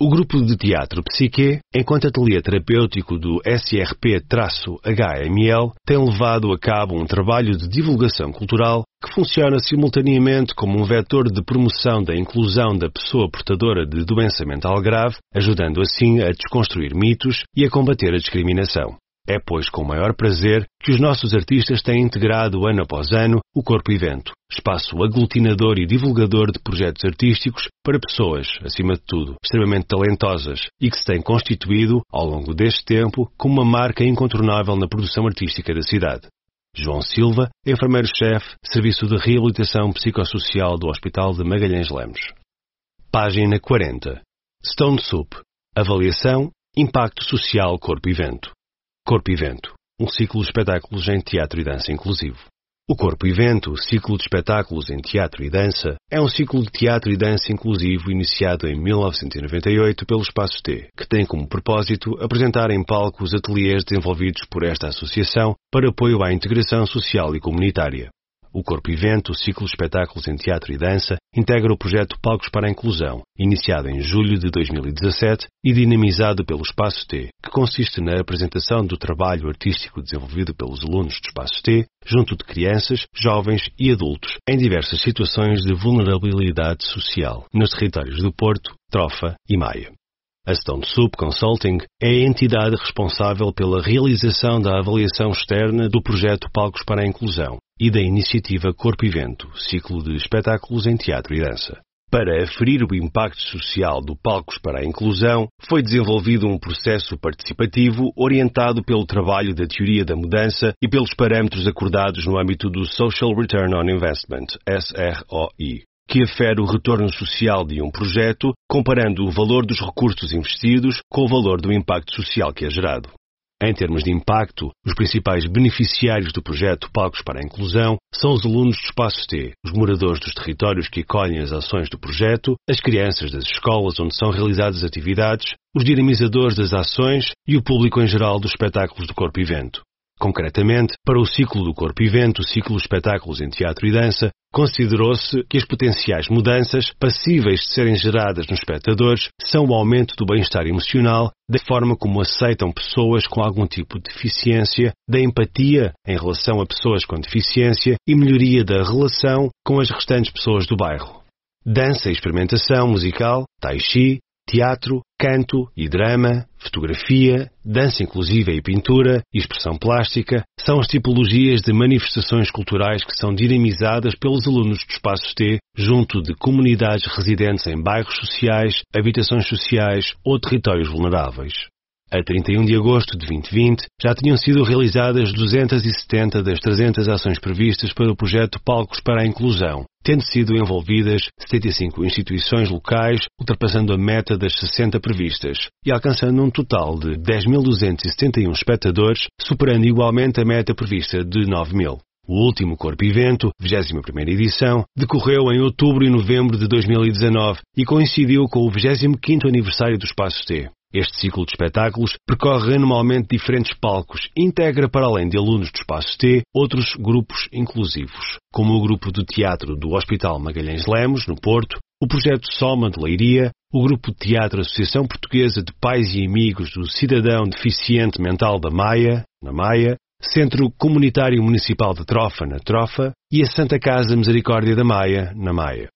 O grupo de teatro Psique, enquanto ateliê terapêutico do SRP-HML, tem levado a cabo um trabalho de divulgação cultural que funciona simultaneamente como um vetor de promoção da inclusão da pessoa portadora de doença mental grave, ajudando assim a desconstruir mitos e a combater a discriminação. É, pois, com maior prazer que os nossos artistas têm integrado ano após ano o Corpo Evento, espaço aglutinador e divulgador de projetos artísticos para pessoas, acima de tudo, extremamente talentosas e que se têm constituído, ao longo deste tempo, como uma marca incontornável na produção artística da cidade. João Silva, enfermeiro-chefe, Serviço de Reabilitação Psicossocial do Hospital de Magalhães Lemos. Página 40. Stone Soup. Avaliação, Impacto Social Corpo Evento. Corpo Evento, um ciclo de espetáculos em teatro e dança inclusivo. O Corpo Evento, ciclo de espetáculos em teatro e dança, é um ciclo de teatro e dança inclusivo iniciado em 1998 pelo Espaço T, que tem como propósito apresentar em palco os ateliês desenvolvidos por esta associação para apoio à integração social e comunitária. O Corpo Evento, ciclo de espetáculos em teatro e dança, integra o projeto Palcos para a Inclusão, iniciado em julho de 2017 e dinamizado pelo Espaço T, que consiste na apresentação do trabalho artístico desenvolvido pelos alunos do Espaço T, junto de crianças, jovens e adultos, em diversas situações de vulnerabilidade social, nos territórios do Porto, Trofa e Maia. A Stone Soup Consulting é a entidade responsável pela realização da avaliação externa do projeto Palcos para a Inclusão e da iniciativa Corpo e Vento, ciclo de espetáculos em teatro e dança. Para aferir o impacto social do Palcos para a Inclusão, foi desenvolvido um processo participativo orientado pelo trabalho da teoria da mudança e pelos parâmetros acordados no âmbito do Social Return on Investment, SROI que afere o retorno social de um projeto, comparando o valor dos recursos investidos com o valor do impacto social que é gerado. Em termos de impacto, os principais beneficiários do projeto Palcos para a Inclusão são os alunos do Espaço T, os moradores dos territórios que acolhem as ações do projeto, as crianças das escolas onde são realizadas atividades, os dinamizadores das ações e o público em geral dos espetáculos do Corpo Evento. Concretamente, para o ciclo do Corpo Evento, o ciclo espetáculos em teatro e dança, considerou-se que as potenciais mudanças passíveis de serem geradas nos espectadores são o aumento do bem-estar emocional, da forma como aceitam pessoas com algum tipo de deficiência, da empatia em relação a pessoas com deficiência e melhoria da relação com as restantes pessoas do bairro. Dança e experimentação musical, tai chi, teatro, canto e drama, fotografia, dança inclusiva e pintura expressão plástica são as tipologias de manifestações culturais que são dinamizadas pelos alunos do Espaços T junto de comunidades residentes em bairros sociais, habitações sociais ou territórios vulneráveis. A 31 de agosto de 2020, já tinham sido realizadas 270 das 300 ações previstas para o projeto Palcos para a Inclusão, tendo sido envolvidas 75 instituições locais, ultrapassando a meta das 60 previstas e alcançando um total de 10.271 espectadores, superando igualmente a meta prevista de 9.000. O último Corpo Evento, 21ª edição, decorreu em outubro e novembro de 2019 e coincidiu com o 25º aniversário do Espaço T. Este ciclo de espetáculos percorre anualmente diferentes palcos e integra, para além de alunos do Espaço T, outros grupos inclusivos, como o grupo de teatro do Hospital Magalhães Lemos, no Porto, o projeto Soma de Leiria, o grupo de teatro Associação Portuguesa de Pais e Amigos do Cidadão Deficiente Mental da Maia, na Maia, Centro Comunitário Municipal de Trofa, na Trofa, e a Santa Casa Misericórdia da Maia, na Maia.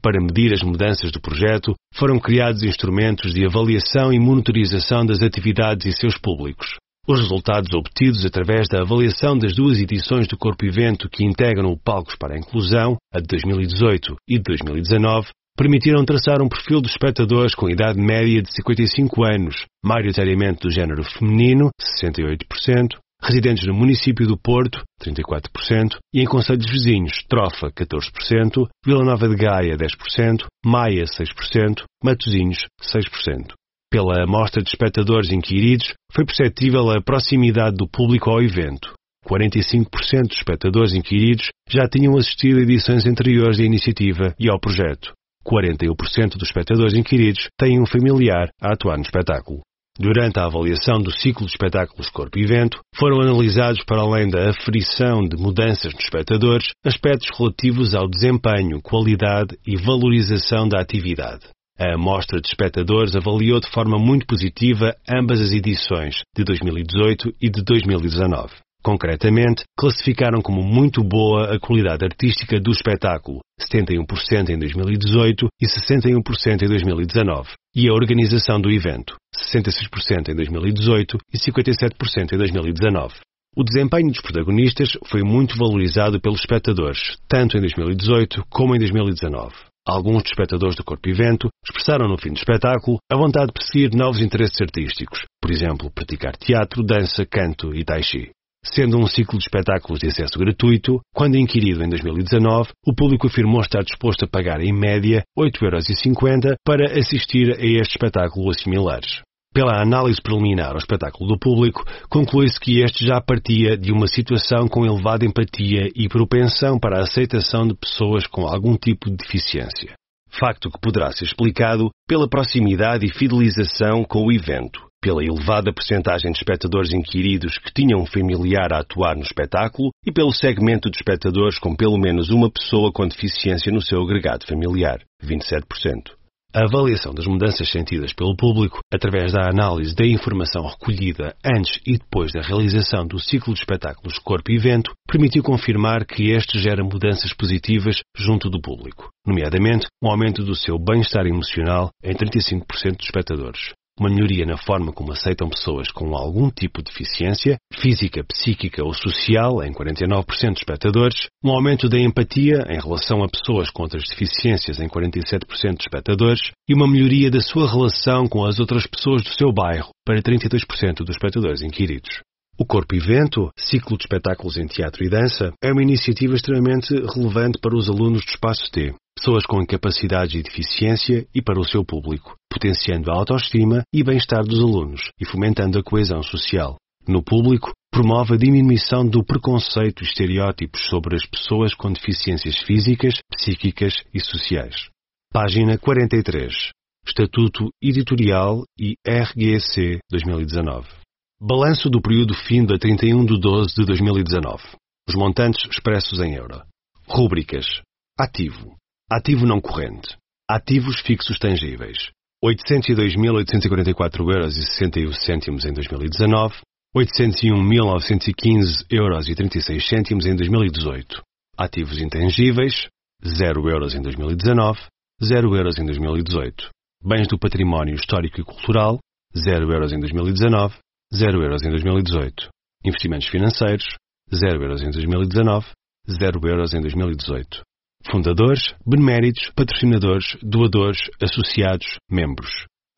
Para medir as mudanças do projeto, foram criados instrumentos de avaliação e monitorização das atividades e seus públicos. Os resultados obtidos através da avaliação das duas edições do Corpo Evento que integram o Palcos para a Inclusão, a de 2018 e de 2019, permitiram traçar um perfil dos espectadores com idade média de 55 anos, maioritariamente do género feminino, 68%, residentes no município do Porto, 34%, e em conselhos vizinhos, Trofa, 14%, Vila Nova de Gaia, 10%, Maia, 6%, Matosinhos, 6%. Pela amostra de espectadores inquiridos, foi perceptível a proximidade do público ao evento. 45% dos espectadores inquiridos já tinham assistido a edições anteriores da iniciativa e ao projeto. 41% dos espectadores inquiridos têm um familiar a atuar no espetáculo. Durante a avaliação do ciclo de espetáculos Corpo e Evento, foram analisados, para além da aferição de mudanças nos espectadores, aspectos relativos ao desempenho, qualidade e valorização da atividade. A amostra de espectadores avaliou de forma muito positiva ambas as edições, de 2018 e de 2019. Concretamente, classificaram como muito boa a qualidade artística do espetáculo, 71% em 2018 e 61% em 2019, e a organização do evento, 66% em 2018 e 57% em 2019. O desempenho dos protagonistas foi muito valorizado pelos espectadores, tanto em 2018 como em 2019. Alguns dos espectadores do Corpo Evento expressaram no fim do espetáculo a vontade de perseguir novos interesses artísticos, por exemplo, praticar teatro, dança, canto e tai chi. Sendo um ciclo de espetáculos de acesso gratuito, quando inquirido em 2019, o público afirmou estar disposto a pagar em média 8,50€ para assistir a este espetáculo ou similares. Pela análise preliminar ao espetáculo do público, conclui-se que este já partia de uma situação com elevada empatia e propensão para a aceitação de pessoas com algum tipo de deficiência. Facto que poderá ser explicado pela proximidade e fidelização com o evento, pela elevada percentagem de espectadores inquiridos que tinham um familiar a atuar no espetáculo e pelo segmento de espectadores com pelo menos uma pessoa com deficiência no seu agregado familiar, 27%. A avaliação das mudanças sentidas pelo público, através da análise da informação recolhida antes e depois da realização do ciclo de espetáculos Corpo e Evento, permitiu confirmar que este gera mudanças positivas junto do público, nomeadamente um aumento do seu bem-estar emocional em 35% dos espectadores, uma melhoria na forma como aceitam pessoas com algum tipo de deficiência, física, psíquica ou social, em 49% de espectadores, um aumento da empatia em relação a pessoas com outras deficiências, em 47% de espectadores, e uma melhoria da sua relação com as outras pessoas do seu bairro, para 32% dos espectadores inquiridos. O Corpo Evento, ciclo de espetáculos em teatro e dança, é uma iniciativa extremamente relevante para os alunos do Espaço T, pessoas com incapacidades e deficiência e para o seu público, potenciando a autoestima e bem-estar dos alunos e fomentando a coesão social. No público, promove a diminuição do preconceito e estereótipos sobre as pessoas com deficiências físicas, psíquicas e sociais. Página 43. Estatuto Editorial e RGC 2019. Balanço do período fim a 31 de 12 de 2019. Os montantes expressos em euro. Rúbricas. Ativo. Ativo não corrente. Ativos fixos tangíveis. 802.844,61 euros em 2019, 801.915,36 euros em 2018. Ativos intangíveis, 0 euros em 2019, 0 euros em 2018. Bens do património histórico e cultural, 0 euros em 2019, 0 euros em 2018. Investimentos financeiros, 0 euros em 2019, 0 euros em 2018. Fundadores, beneméritos, patrocinadores, doadores, associados, membros.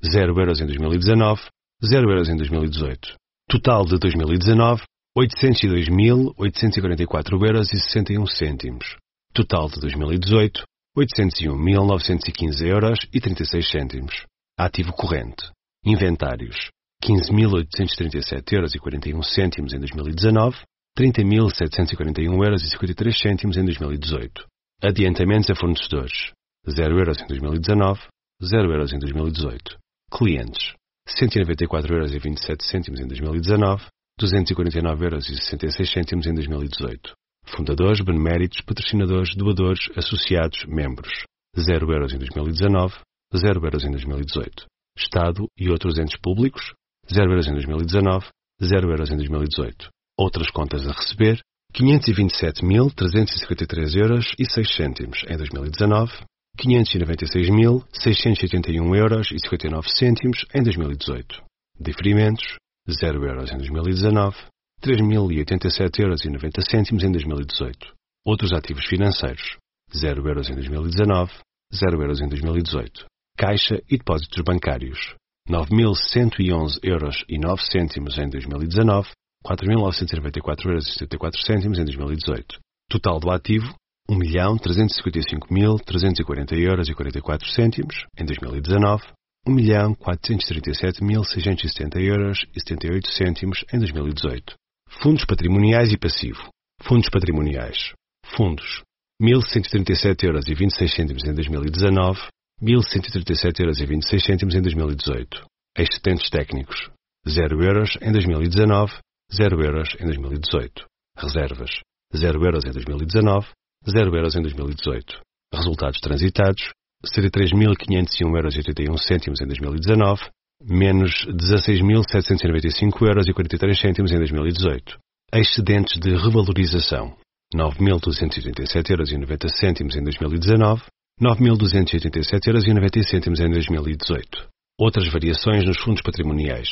0 euros em 2019, 0 euros em 2018. Total de 2019, 802.844 euros e 61 cêntimos. Total de 2018, 801.915 euros e 36 cêntimos. Ativo corrente. Inventários. 15.837 euros e 41 cêntimos em 2019, 30.741 euros e 53 cêntimos em 2018. Adiantamentos a fornecedores. 0 euros em 2019, 0 euros em 2018. Clientes. 194 euros e 27 cêntimos em 2019, 249 euros e 66 cêntimos em 2018. Fundadores, beneméritos, patrocinadores, doadores, associados, membros. 0 euros em 2019, 0 euros em 2018. Estado e outros entes públicos. 0 euros em 2019, 0 euros em 2018. Outras contas a receber. 527.353 euros e 6 cêntimos em 2019, 596.681 euros e 59 cêntimos em 2018. Diferimentos, 0 euros em 2019, 3.087 euros e 90 cêntimos em 2018. Outros ativos financeiros, 0 euros em 2019, 0 euros em 2018. Caixa e depósitos bancários, 9.111 euros e 9 cêntimos em 2019, 4.994,74 euros em 2018. Total do ativo, 1.355.340 euros e 44 cêntimos em 2019, 1.437.670 euros e 78 cêntimos em 2018. Fundos patrimoniais e passivo. Fundos patrimoniais. Fundos. 1.137 euros e 26 cêntimos em 2019, 1.137 euros e 26 cêntimos em 2018. Excedentes técnicos. 0 euros em 2019, 0 euros em 2018. Reservas, 0 euros em 2019, 0 euros em 2018. Resultados transitados, 73.501 euros 81 cêntimos em 2019, menos 16.795 euros 43 cêntimos em 2018. Excedentes de revalorização, 9.287 euros 90 cêntimos em 2019, 9.287 euros 90 cêntimos em 2018. Outras variações nos fundos patrimoniais.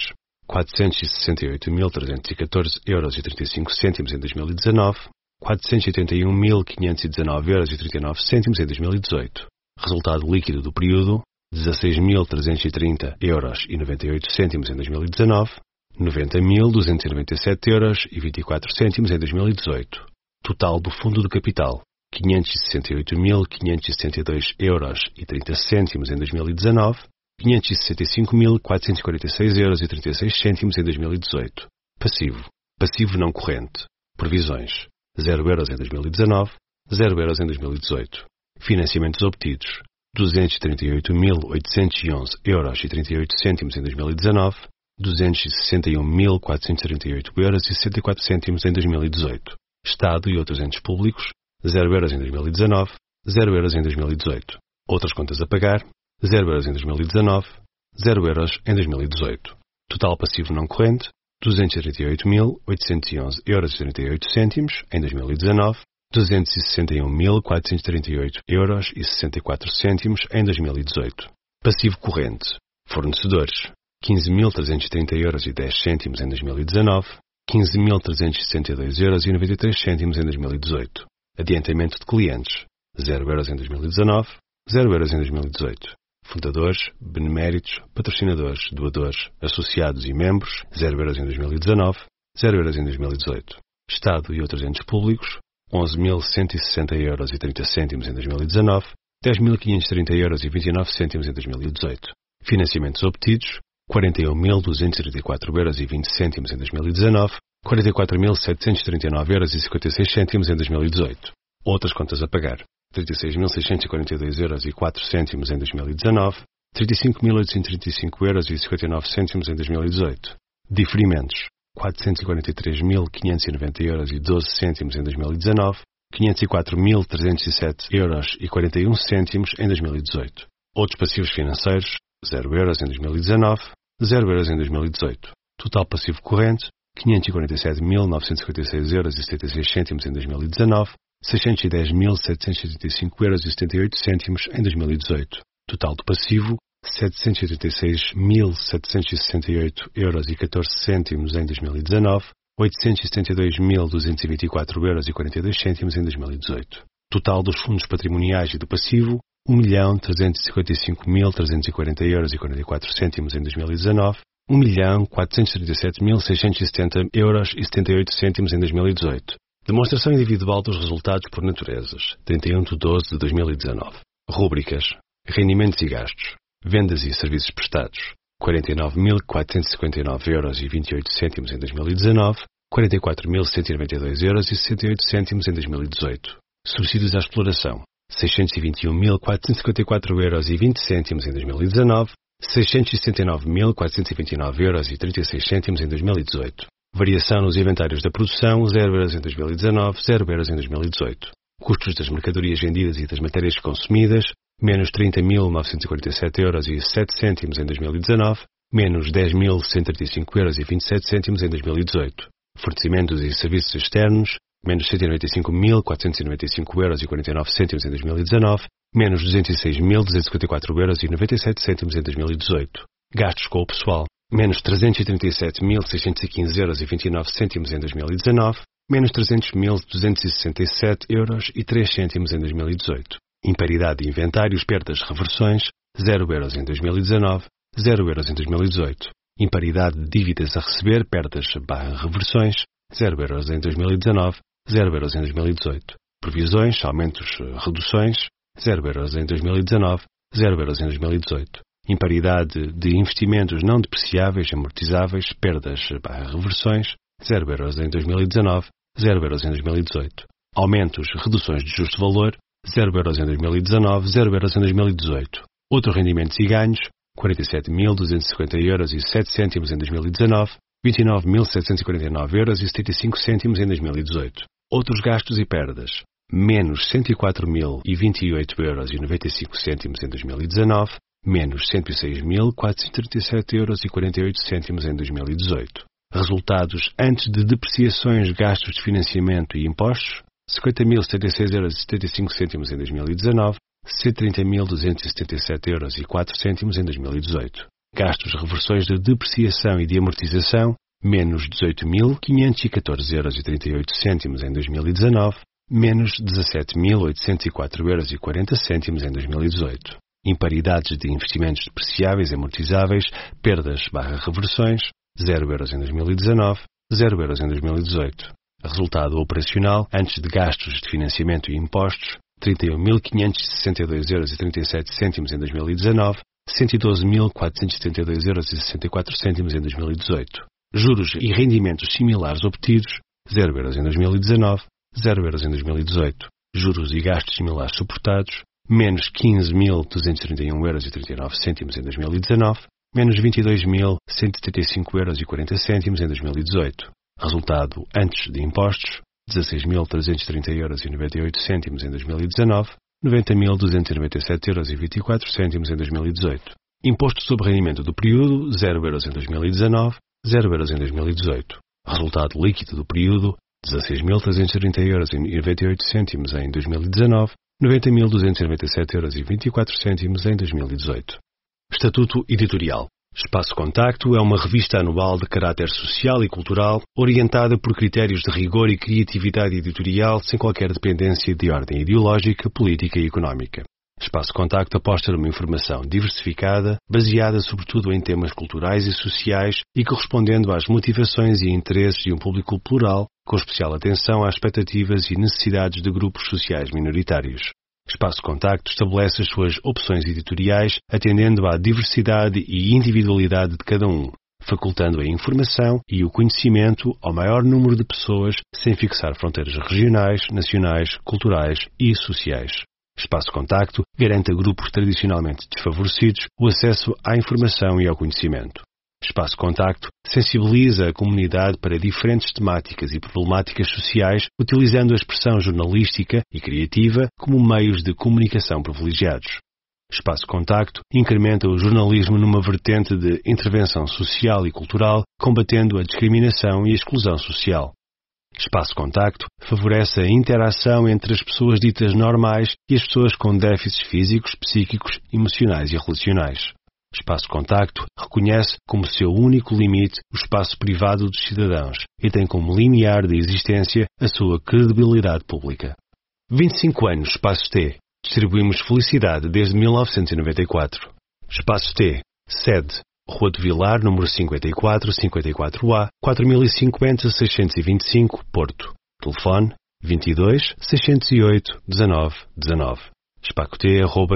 468.314 euros e 35 cêntimos em 2019, 481.519 euros e 39 cêntimos em 2018. Resultado líquido do período, 16.330 euros e 98 cêntimos em 2019, 90.297 euros e 24 cêntimos em 2018. Total do fundo de capital, 568.562 euros e 30 cêntimos em 2019, 565.446 euros e 36 cêntimos em 2018. Passivo. Passivo não corrente. Previsões. 0 euros em 2019, 0 euros em 2018. Financiamentos obtidos. 238.811 euros e 38 cêntimos em 2019, 261.438 euros e 64 cêntimos em 2018. Estado e outros entes públicos, 0 euros em 2019, 0 euros em 2018. Outras contas a pagar, 0 euros em 2019, 0 euros em 2018. Total passivo não corrente, 238.811 euros e 38 cêntimos em 2019, 261.438 euros e 64 cêntimos em 2018. Passivo corrente. Fornecedores. 15.330 euros e 10 cêntimos em 2019, 15.362 euros e 93 cêntimos em 2018. Adiantamento de clientes. 0 euros em 2019, 0 euros em 2018. Fundadores, beneméritos, patrocinadores, doadores, associados e membros, 0 euros em 2019, 0 euros em 2018. Estado e outros entes públicos, 11.160 euros e 30 cêntimos em 2019, 10.530 euros e 29 cêntimos em 2018. Financiamentos obtidos, 41.234 euros e 20 cêntimos em 2019, 44.739 euros e 56 cêntimos em 2018. Outras contas a pagar, 36.642 euros e 4 cêntimos em 2019, 35.835 euros e 59 cêntimos em 2018. Diferimentos, 443.590 euros e 12 cêntimos em 2019, 504.307 euros e 41 cêntimos em 2018. Outros passivos financeiros, 0 euros em 2019, 0 euros em 2018. Total passivo corrente, 547.956 euros e 76 cêntimos em 2019, 610.785 euros e 78 cêntimos em 2018. Total do passivo, 786.768 euros e 14 cêntimos em 2019, 872.224 euros e 42 cêntimos em 2018. Total dos fundos patrimoniais e do passivo, 1.355.340 euros e 44 cêntimos em 2019, 1.437.670 euros e 78 cêntimos em 2018. Demonstração individual dos resultados por naturezas, 31 de 12 de 2019. Rúbricas. Rendimentos e gastos. Vendas e serviços prestados. 49.459 euros e 28 cêntimos em 2019, 44.192 euros e 68 cêntimos em 2018. Subsídios à exploração. 621.454 euros e 20 cêntimos em 2019, 679.429 euros e 36 cêntimos em 2018. Variação nos inventários da produção, 0 euros em 2019, 0 euros em 2018. Custos das mercadorias vendidas e das matérias consumidas, menos 30.947 euros e 7 cêntimos em 2019, menos 10.135 euros e 27 cêntimos em 2018. Fornecimentos e serviços externos, menos 195.495 euros e 49 cêntimos em 2019, menos 206.254 euros e 97 cêntimos em 2018. Gastos com o pessoal, menos 337.615 euros e 29 cêntimos em 2019, menos 300.267 euros e 3 cêntimos em 2018. Imparidade de inventários, perdas, reversões, 0 euros em 2019, 0 euros em 2018. Imparidade de dívidas a receber, perdas barra reversões, 0 euros em 2019, 0 euros em 2018. Previsões, aumentos, reduções, 0 euros em 2019, 0 euros em 2018. Imparidade de investimentos não depreciáveis, amortizáveis, perdas barra reversões, 0 euros em 2019, 0 euros em 2018. Aumentos, reduções de justo valor, 0 euros em 2019, 0 euros em 2018. Outros rendimentos e ganhos, 47.250 euros e 7 cêntimos em 2019, 29.749 euros e 75 cêntimos em 2018. Outros gastos e perdas, menos 104.028 euros e 95 cêntimos em 2019, menos 106.437 euros 48 cêntimos em 2018. Resultados antes de depreciações, gastos de financiamento e impostos, 50.076 euros 75 cêntimos em 2019, 130.277 euros 4 cêntimos em 2018. Gastos reversões de depreciação e de amortização, menos 18.514,38 euros em 2019, menos 17.804,40 euros em 2018. Imparidades de investimentos depreciáveis e amortizáveis, perdas barra reversões, 0 euros em 2019, 0 euros em 2018. Resultado operacional, antes de gastos de financiamento e impostos, 31.562,37 euros em 2019, 112.472,64 euros em 2018. Juros e rendimentos similares obtidos, 0 euros em 2019, 0 euros em 2018. Juros e gastos similares suportados, menos 15.231,39 euros em 2019, menos 22.135,40 euros em 2018. Resultado antes de impostos, 16.330,98 euros em 2019, 90.297,24 euros em 2018. Imposto sobre rendimento do período, 0 euros em 2019, 0 euros em 2018. Resultado líquido do período, 16.330,98 euros em 2019, 90.297,24 euros em 2018. Estatuto Editorial Espaço Contacto é uma revista anual de caráter social e cultural, orientada por critérios de rigor e criatividade editorial sem qualquer dependência de ordem ideológica, política e económica. Espaço Contacto aposta numa informação diversificada, baseada sobretudo em temas culturais e sociais e correspondendo às motivações e interesses de um público plural, com especial atenção às expectativas e necessidades de grupos sociais minoritários. Espaço Contacto estabelece as suas opções editoriais atendendo à diversidade e individualidade de cada um, facultando a informação e o conhecimento ao maior número de pessoas sem fixar fronteiras regionais, nacionais, culturais e sociais. Espaço Contacto garante a grupos tradicionalmente desfavorecidos o acesso à informação e ao conhecimento. Espaço Contacto sensibiliza a comunidade para diferentes temáticas e problemáticas sociais, utilizando a expressão jornalística e criativa como meios de comunicação privilegiados. Espaço Contacto incrementa o jornalismo numa vertente de intervenção social e cultural, combatendo a discriminação e a exclusão social. Espaço Contacto favorece a interação entre as pessoas ditas normais e as pessoas com déficits físicos, psíquicos, emocionais e relacionais. Espaço Contacto reconhece como seu único limite o espaço privado dos cidadãos e tem como limiar de existência a sua credibilidade pública. 25 anos Espaço T. Distribuímos felicidade desde 1994. Espaço T. Sede. Rua de Vilar, número 54, 54A, 4050 625, Porto. Telefone 22 608 19 19.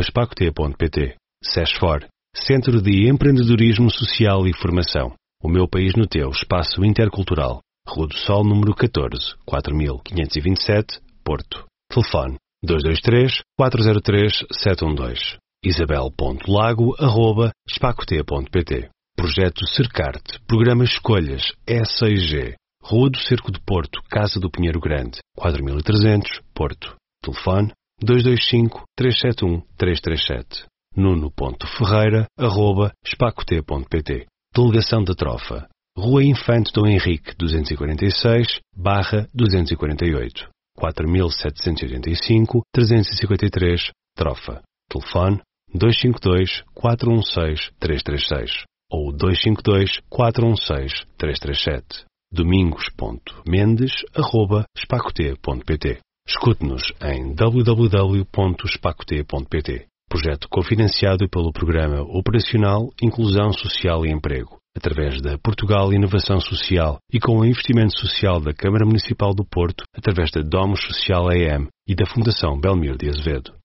espacote.pt SESFOR Centro de Empreendedorismo Social e Formação. O meu país no teu, Espaço Intercultural. Rua do Sol, número 14, 4527, Porto. Telefone 223 403 712. isabel.lago.espacote.pt Projeto Cercarte. Programa Escolhas. E6G. Rua do Cerco de Porto, Casa do Pinheiro Grande, 4300, Porto. Telefone 225 371 337 nuno.ferreira.espacote.pt Delegação da Trofa Rua Infante Dom Henrique 246, barra 248 4785 353 Trofa. Telefone 252 416 336 ou 252 416 337 domingos.mendes.espacote.pt Escute-nos em www.espacote.pt Projeto cofinanciado pelo Programa Operacional Inclusão Social e Emprego, através da Portugal Inovação Social e com o investimento social da Câmara Municipal do Porto, através da Domus Social AM e da Fundação Belmiro de Azevedo.